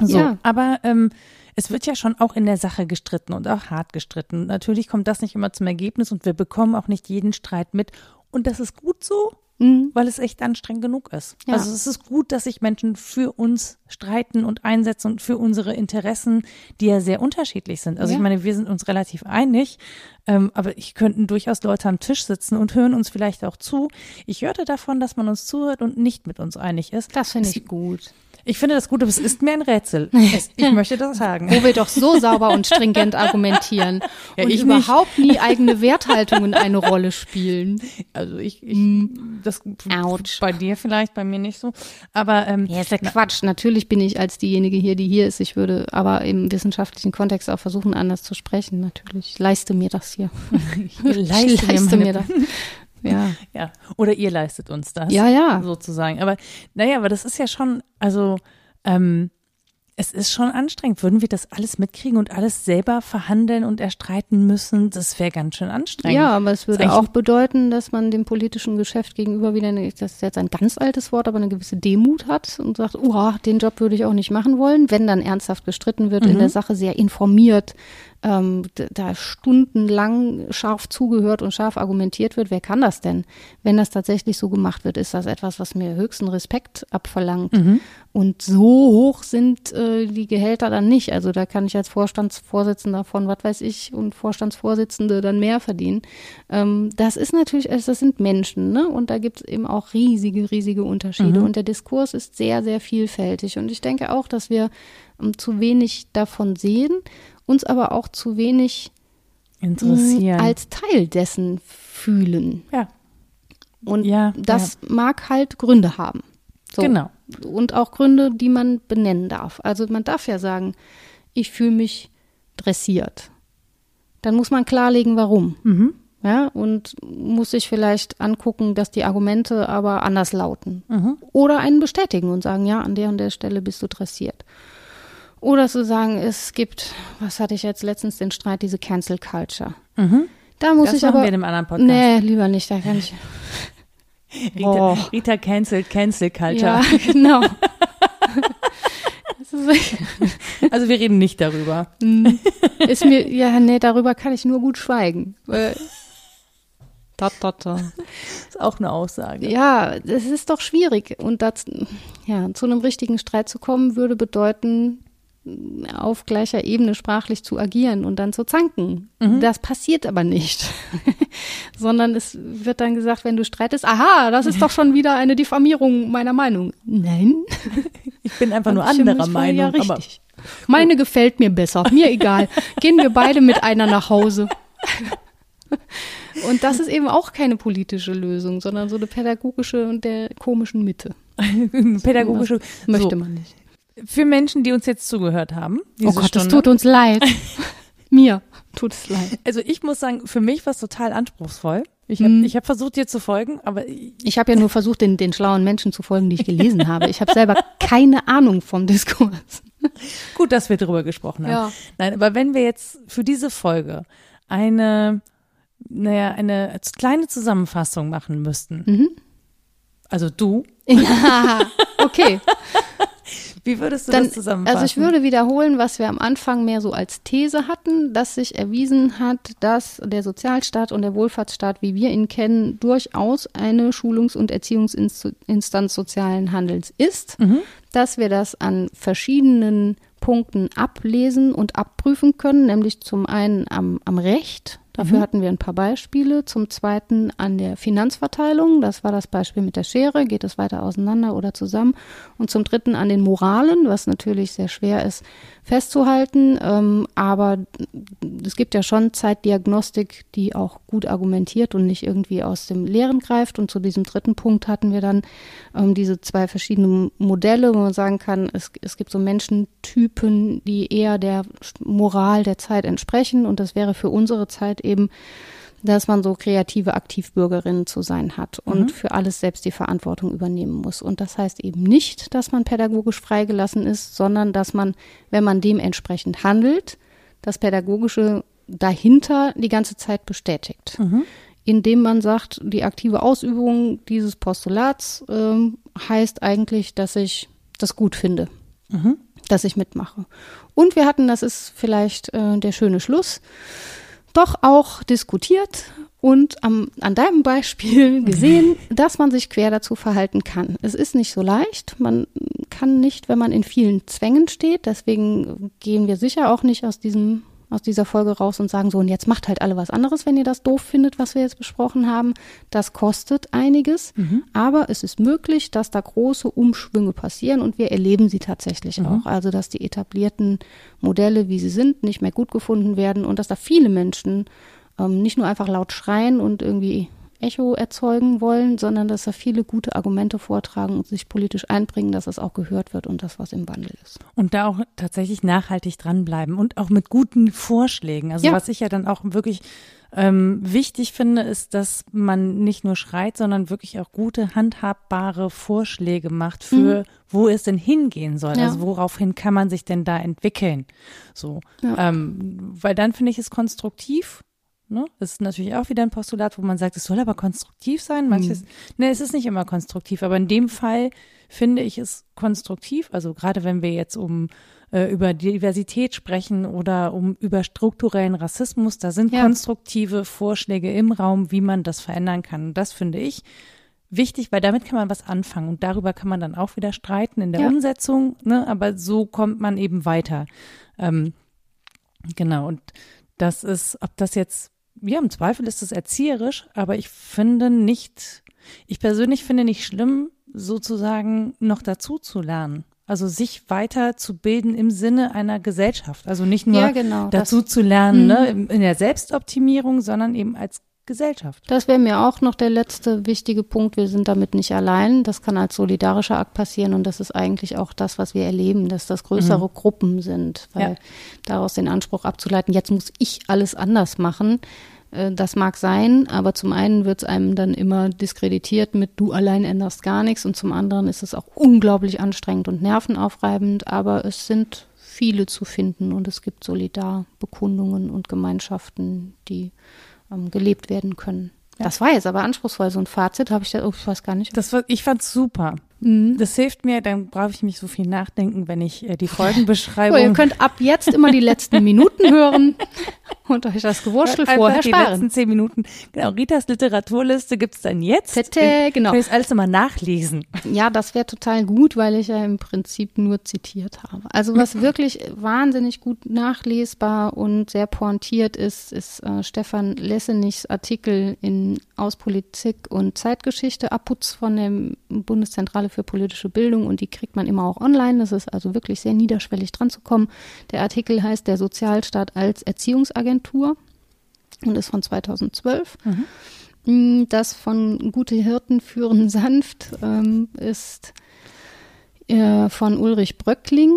So, Ja. aber ähm, es wird ja schon auch in der Sache gestritten und auch hart gestritten. Und natürlich kommt das nicht immer zum Ergebnis und wir bekommen auch nicht jeden Streit mit. Und das ist gut so, Mhm. weil es echt anstrengend genug ist. Ja. Also es ist gut, dass sich Menschen für uns streiten und einsetzen und für unsere Interessen, die ja sehr unterschiedlich sind. Also Ja. ich meine, wir sind uns relativ einig, ähm, aber ich könnten durchaus Leute am Tisch sitzen und hören uns vielleicht auch zu. Ich hörte davon, dass man uns zuhört und nicht mit uns einig ist. Das finde ich gut. Ich finde das gut, aber es ist mir ein Rätsel. *laughs* Es, ich möchte das sagen. Wo wir doch so sauber und stringent argumentieren Ja, und überhaupt nie eigene Werthaltungen eine Rolle spielen. Also ich, ich das Autsch. bei dir vielleicht, bei mir nicht so. Aber ähm, Ja, ist ja Quatsch. Natürlich bin ich als diejenige hier, die hier ist. Ich würde aber im wissenschaftlichen Kontext auch versuchen, anders zu sprechen. Natürlich. Ich leiste mir das hier. *laughs* *laughs* ich leiste, ich leiste mir, das. Ja. Ja, oder ihr leistet uns das. Ja, ja. Sozusagen. Aber naja, aber das ist ja schon, also ähm, es ist schon anstrengend. Würden wir das alles mitkriegen und alles selber verhandeln und erstreiten müssen? Das wäre ganz schön anstrengend. Ja, aber es würde auch bedeuten, dass man dem politischen Geschäft gegenüber wieder, eine, das ist jetzt ein ganz altes Wort, aber eine gewisse Demut hat und sagt, uah, den Job würde ich auch nicht machen wollen, wenn dann ernsthaft gestritten wird, Mhm. in der Sache sehr informiert, ähm, da stundenlang scharf zugehört und scharf argumentiert wird. Wer kann das denn? Wenn das tatsächlich so gemacht wird, ist das etwas, was mir höchsten Respekt abverlangt. Mhm. Und so hoch sind äh, die Gehälter dann nicht. Also da kann ich als Vorstandsvorsitzender von was weiß ich und Vorstandsvorsitzende dann mehr verdienen. Ähm, das ist natürlich, also das sind Menschen, ne? Und da gibt es eben auch riesige, riesige Unterschiede. Und der Diskurs ist sehr, sehr vielfältig. Und ich denke auch, dass wir ähm, zu wenig davon sehen, uns aber auch zu wenig Interessieren. mh, als Teil dessen fühlen. ja, Und Ja, das mag halt Gründe haben. So. genau. Und auch Gründe, die man benennen darf. Also man darf ja sagen, ich fühle mich dressiert. Dann muss man klarlegen, warum. Mhm. Ja, und muss sich vielleicht angucken, dass die Argumente aber anders lauten. Mhm. Oder einen bestätigen und sagen, ja, an der und der Stelle bist du dressiert. Oder zu sagen, es gibt, was hatte ich jetzt letztens den Streit, diese Cancel Culture. Mhm. Da muss Das ich machen aber. wir in einem anderen Podcast. nee, lieber nicht, da kann ich. *laughs* Rita, Oh. Rita cancelt Cancel Culture. Ja, *laughs* genau. *laughs* Also wir reden nicht darüber. ist mir, ja, nee, darüber kann ich nur gut schweigen. Da, da, da. ist auch eine Aussage. Ja, das ist doch schwierig. Und das, ja, zu einem richtigen Streit zu kommen, würde bedeuten, auf gleicher Ebene sprachlich zu agieren und dann zu zanken. Das passiert aber nicht. *laughs* Sondern es wird dann gesagt, wenn du streitest, aha, das ist doch schon wieder eine Diffamierung meiner Meinung. Nein. Ich bin einfach nur Abstimmung anderer Meinung. Ja, aber richtig. Meine gefällt mir besser. Mir egal. Gehen wir beide mit einer nach Hause. Und das ist eben auch keine politische Lösung, sondern so eine pädagogische und der komischen Mitte. *laughs* pädagogische Möchte so, man nicht. Für Menschen, die uns jetzt zugehört haben. Oh Gott, Stunde. es tut uns leid. *laughs* Mir tut es leid. Also ich muss sagen, für mich war es total anspruchsvoll. Ich Hm. habe ich hab versucht, dir zu folgen, aber ich, Ich habe ja nur versucht, den, den schlauen Menschen zu folgen, die ich gelesen habe. Ich habe selber keine Ahnung vom Diskurs. gut, dass wir drüber gesprochen haben. Ja. Nein, aber wenn wir jetzt für diese Folge eine, naja, eine kleine Zusammenfassung machen müssten, Mhm. also du, Ja, okay. *laughs* Wie würdest du Dann, das zusammenfassen? Also ich würde wiederholen, was wir am Anfang mehr so als These hatten, dass sich erwiesen hat, dass der Sozialstaat und der Wohlfahrtsstaat, wie wir ihn kennen, durchaus eine Schulungs- und Erziehungsinstanz sozialen Handelns ist, Mhm. dass wir das an verschiedenen Punkten ablesen und abprüfen können, nämlich zum einen am, am Recht. Dafür Mhm. hatten wir ein paar Beispiele. Zum zweiten an der Finanzverteilung. Das war das Beispiel mit der Schere. Geht es weiter auseinander oder zusammen? Und zum dritten an den Moralen, was natürlich sehr schwer ist festzuhalten. Ähm, aber es gibt ja schon Zeitdiagnostik, die auch gut argumentiert und nicht irgendwie aus dem Leeren greift. Und zu diesem dritten Punkt hatten wir dann ähm, diese zwei verschiedenen Modelle, wo man sagen kann, es, es gibt so Menschentypen, die eher der Moral der Zeit entsprechen. Und das wäre für unsere Zeit eben, dass man so kreative Aktivbürgerinnen zu sein hat und Mhm. für alles selbst die Verantwortung übernehmen muss. Und das heißt eben nicht, dass man pädagogisch freigelassen ist, sondern dass man, wenn man dementsprechend handelt, das Pädagogische dahinter die ganze Zeit bestätigt Mhm. indem man sagt, die aktive Ausübung dieses Postulats ähm, heißt eigentlich, dass ich das gut finde, Mhm. dass ich mitmache. Und wir hatten, das ist vielleicht äh, der schöne Schluss, doch auch diskutiert und am, an deinem Beispiel *laughs* gesehen, dass man sich quer dazu verhalten kann. Es ist nicht so leicht. Man kann nicht, wenn man in vielen Zwängen steht. Deswegen gehen wir sicher auch nicht aus diesem aus dieser Folge raus und sagen so, und jetzt macht halt alle was anderes, wenn ihr das doof findet, was wir jetzt besprochen haben. Das kostet einiges, aber es ist möglich, dass da große Umschwünge passieren und wir erleben sie tatsächlich Mhm. auch. Also, dass die etablierten Modelle, wie sie sind, nicht mehr gut gefunden werden und dass da viele Menschen ähm, nicht nur einfach laut schreien und irgendwie Echo erzeugen wollen, sondern dass da viele gute Argumente vortragen und sich politisch einbringen, dass das auch gehört wird und das, was im Wandel ist. Und da auch tatsächlich nachhaltig dranbleiben und auch mit guten Vorschlägen. Also Ja. was ich ja dann auch wirklich ähm, wichtig finde, ist, dass man nicht nur schreit, sondern wirklich auch gute, handhabbare Vorschläge macht für, wo es denn hingehen soll. Mhm. Ja. Also woraufhin kann man sich denn da entwickeln? So, Ja. ähm, weil dann finde ich es konstruktiv. Ne? Das ist natürlich auch wieder ein Postulat, wo man sagt, es soll aber konstruktiv sein. Manches, ne, es ist nicht immer konstruktiv, aber in dem Fall finde ich es konstruktiv. Also gerade wenn wir jetzt um äh, über Diversität sprechen oder um über strukturellen Rassismus, da sind Ja. konstruktive Vorschläge im Raum, wie man das verändern kann. Und das finde ich wichtig, weil damit kann man was anfangen und darüber kann man dann auch wieder streiten in der Ja. Umsetzung, ne? aber so kommt man eben weiter. Ähm, genau, und das ist, ob das jetzt, ja, im Zweifel ist es erzieherisch, aber ich finde nicht, ich persönlich finde nicht schlimm, sozusagen noch dazu zu lernen. Also sich weiter zu bilden im Sinne einer Gesellschaft. Also nicht nur Ja, genau, dazu zu lernen, Mhm. ne, in in der Selbstoptimierung, sondern eben als Gesellschaft. Das wäre mir auch noch der letzte wichtige Punkt. Wir sind damit nicht allein. Das kann als solidarischer Akt passieren und das ist eigentlich auch das, was wir erleben, dass das größere Gruppen sind. Weil Ja. daraus den Anspruch abzuleiten, jetzt muss ich alles anders machen, äh, das mag sein, aber zum einen wird es einem dann immer diskreditiert mit du allein änderst gar nichts und zum anderen ist es auch unglaublich anstrengend und nervenaufreibend, aber es sind viele zu finden und es gibt Solidarbekundungen und Gemeinschaften, die ähm, gelebt werden können. Das war jetzt aber anspruchsvoll, so ein Fazit habe ich da, oh, ich weiß gar nicht. Das war, ich fand's super. Mhm. Das hilft mir, dann brauche ich nicht so viel nachdenken, wenn ich äh, die Oh, Folgenbeschreibung. ihr könnt ab jetzt immer die letzten *laughs* Minuten hören und euch das Gewurschtel vorher die sparen. letzten zehn Minuten. Genau, Ritas Literaturliste gibt's dann jetzt. Tete, genau. Kann ich alles immer nachlesen. Ja, das wäre total gut, weil ich ja im Prinzip nur zitiert habe. Also was *laughs* wirklich wahnsinnig gut nachlesbar und sehr pointiert ist, ist äh, Stefan Lessenichs Artikel in Aus Politik und Zeitgeschichte, Abputz von der Bundeszentrale für politische Bildung und die kriegt man immer auch online. Das ist also wirklich sehr niederschwellig dran zu kommen. Der Artikel heißt Der Sozialstaat als Erziehungsagentur und ist von 2012. Mm, Das von Gute Hirten führen *laughs* sanft ähm, ist äh, von Ulrich Bröckling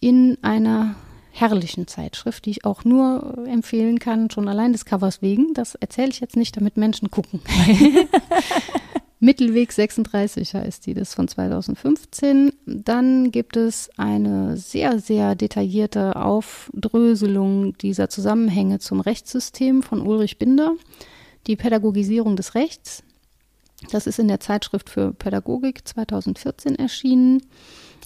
in einer herrlichen Zeitschrift, die ich auch nur äh, empfehlen kann, schon allein des Covers wegen. Das erzähle ich jetzt nicht, damit Menschen gucken. *laughs* Mittelweg 36 heißt die, das ist von 2015. Dann gibt es eine sehr, sehr detaillierte Aufdröselung dieser Zusammenhänge zum Rechtssystem von Ulrich Binder, die Pädagogisierung des Rechts. Das ist in der Zeitschrift für Pädagogik 2014 erschienen.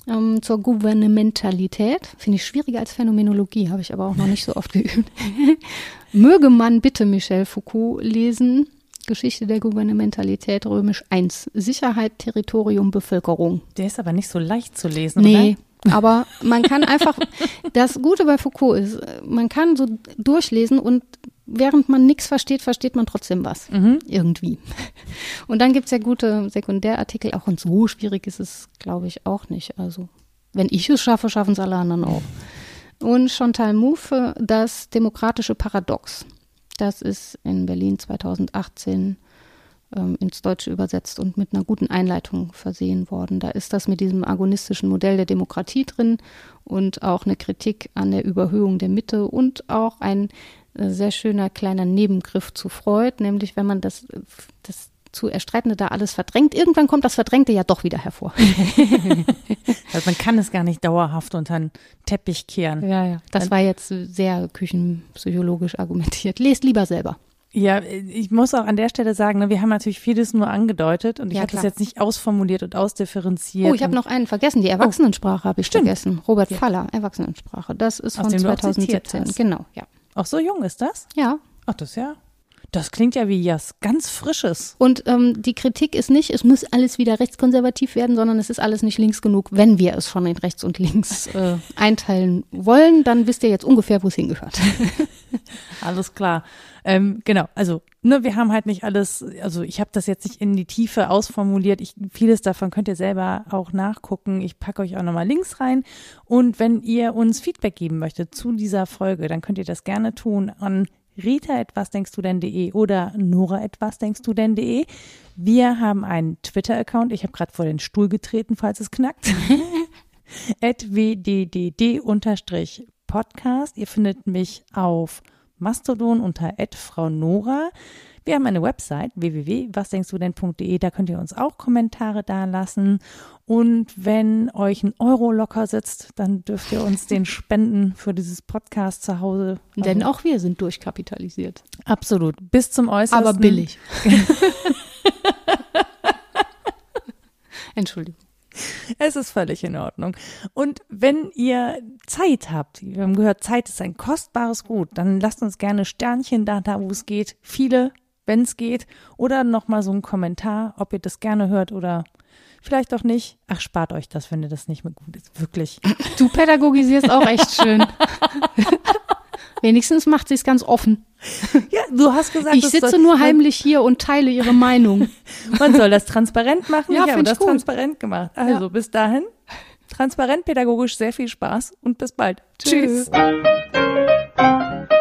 Ähm, zur Gouvernementalität. Finde ich schwieriger als Phänomenologie, habe ich aber auch noch nicht so oft geübt. *laughs* Möge man bitte Michel Foucault lesen. Geschichte der Gouvernementalität, römisch 1. Sicherheit, Territorium, Bevölkerung. Der ist aber nicht so leicht zu lesen, Nee, aber man kann einfach, *laughs* das Gute bei Foucault ist, man kann so durchlesen und während man nichts versteht, versteht man trotzdem was. Irgendwie. *laughs* Und dann gibt's ja gute Sekundärartikel auch und so schwierig ist es, glaube ich, auch nicht. Also, wenn ich es schaffe, schaffen es alle anderen auch. Und Chantal Mouffe, das demokratische Paradox. Das ist in Berlin 2018 ähm, ins Deutsche übersetzt und mit einer guten Einleitung versehen worden. Da ist das mit diesem agonistischen Modell der Demokratie drin und auch eine Kritik an der Überhöhung der Mitte und auch ein sehr schöner kleiner Nebengriff zu Freud, nämlich wenn man das, das zu Erstreitende da alles verdrängt, irgendwann kommt das Verdrängte ja doch wieder hervor. *laughs* Also man kann es gar nicht dauerhaft unter den Teppich kehren. Ja, ja. Das war jetzt sehr küchenpsychologisch argumentiert. Lest lieber selber. Ja, ich muss auch an der Stelle sagen, ne, wir haben natürlich vieles nur angedeutet und ich Ja, habe das jetzt nicht ausformuliert und ausdifferenziert. Oh, ich habe noch einen vergessen. Die Erwachsenensprache habe ich Stimmt. vergessen. Robert Ja. Faller, Erwachsenensprache. Das ist Aus von dem du auch zitiert 2017. hast. Genau, ja. Auch so jung ist das? Ja. Ach, das ja. Das klingt ja wie was ganz Frisches. Und ähm, die Kritik ist nicht, es muss alles wieder rechtskonservativ werden, sondern es ist alles nicht links genug. Wenn wir es schon in rechts und links *laughs* äh, einteilen wollen, dann wisst ihr jetzt ungefähr, wo es hingehört. *laughs* Alles klar. Ähm, genau, also ne, wir haben halt nicht alles, also ich habe das jetzt nicht in die Tiefe ausformuliert. Ich, vieles davon könnt ihr selber auch nachgucken. Ich packe euch auch nochmal Links rein. Und wenn ihr uns Feedback geben möchtet zu dieser Folge, dann könnt ihr das gerne tun an rita etwas denkst du denn.de oder nora etwas denkst du denn.de. Wir haben einen Twitter-Account. Ich habe gerade vor den Stuhl getreten, falls es knackt. *laughs* wddd-podcast. Ihr findet mich auf Mastodon unter Frau Nora. Wir haben eine Website www.wasdenkstudenn.de, da könnt ihr uns auch Kommentare dalassen. Und wenn euch ein Euro locker sitzt, dann dürft ihr uns den *laughs* spenden für dieses Podcast zu Hause. Denn Also, auch wir sind durchkapitalisiert. absolut bis zum Äußersten. Aber billig. *laughs* Entschuldigung. Es ist völlig in Ordnung. Und wenn ihr Zeit habt, wir haben gehört, Zeit ist ein kostbares Gut, dann lasst uns gerne Sternchen da, da wo es geht. Viele, wenn es geht. Oder nochmal so einen Kommentar, ob ihr das gerne hört oder vielleicht auch nicht. Ach, spart euch das, wenn ihr das nicht mehr gut ist. Wirklich. Du pädagogisierst auch echt schön. Wenigstens macht sie es ganz offen. Ja, du hast gesagt, Ich sitze nur heimlich hier und teile ihre Meinung. *laughs* Man soll das transparent machen. Ja, ich habe das gut. transparent gemacht. Also bis dahin, transparent pädagogisch, sehr viel Spaß und bis bald. Tschüss. Tschüss.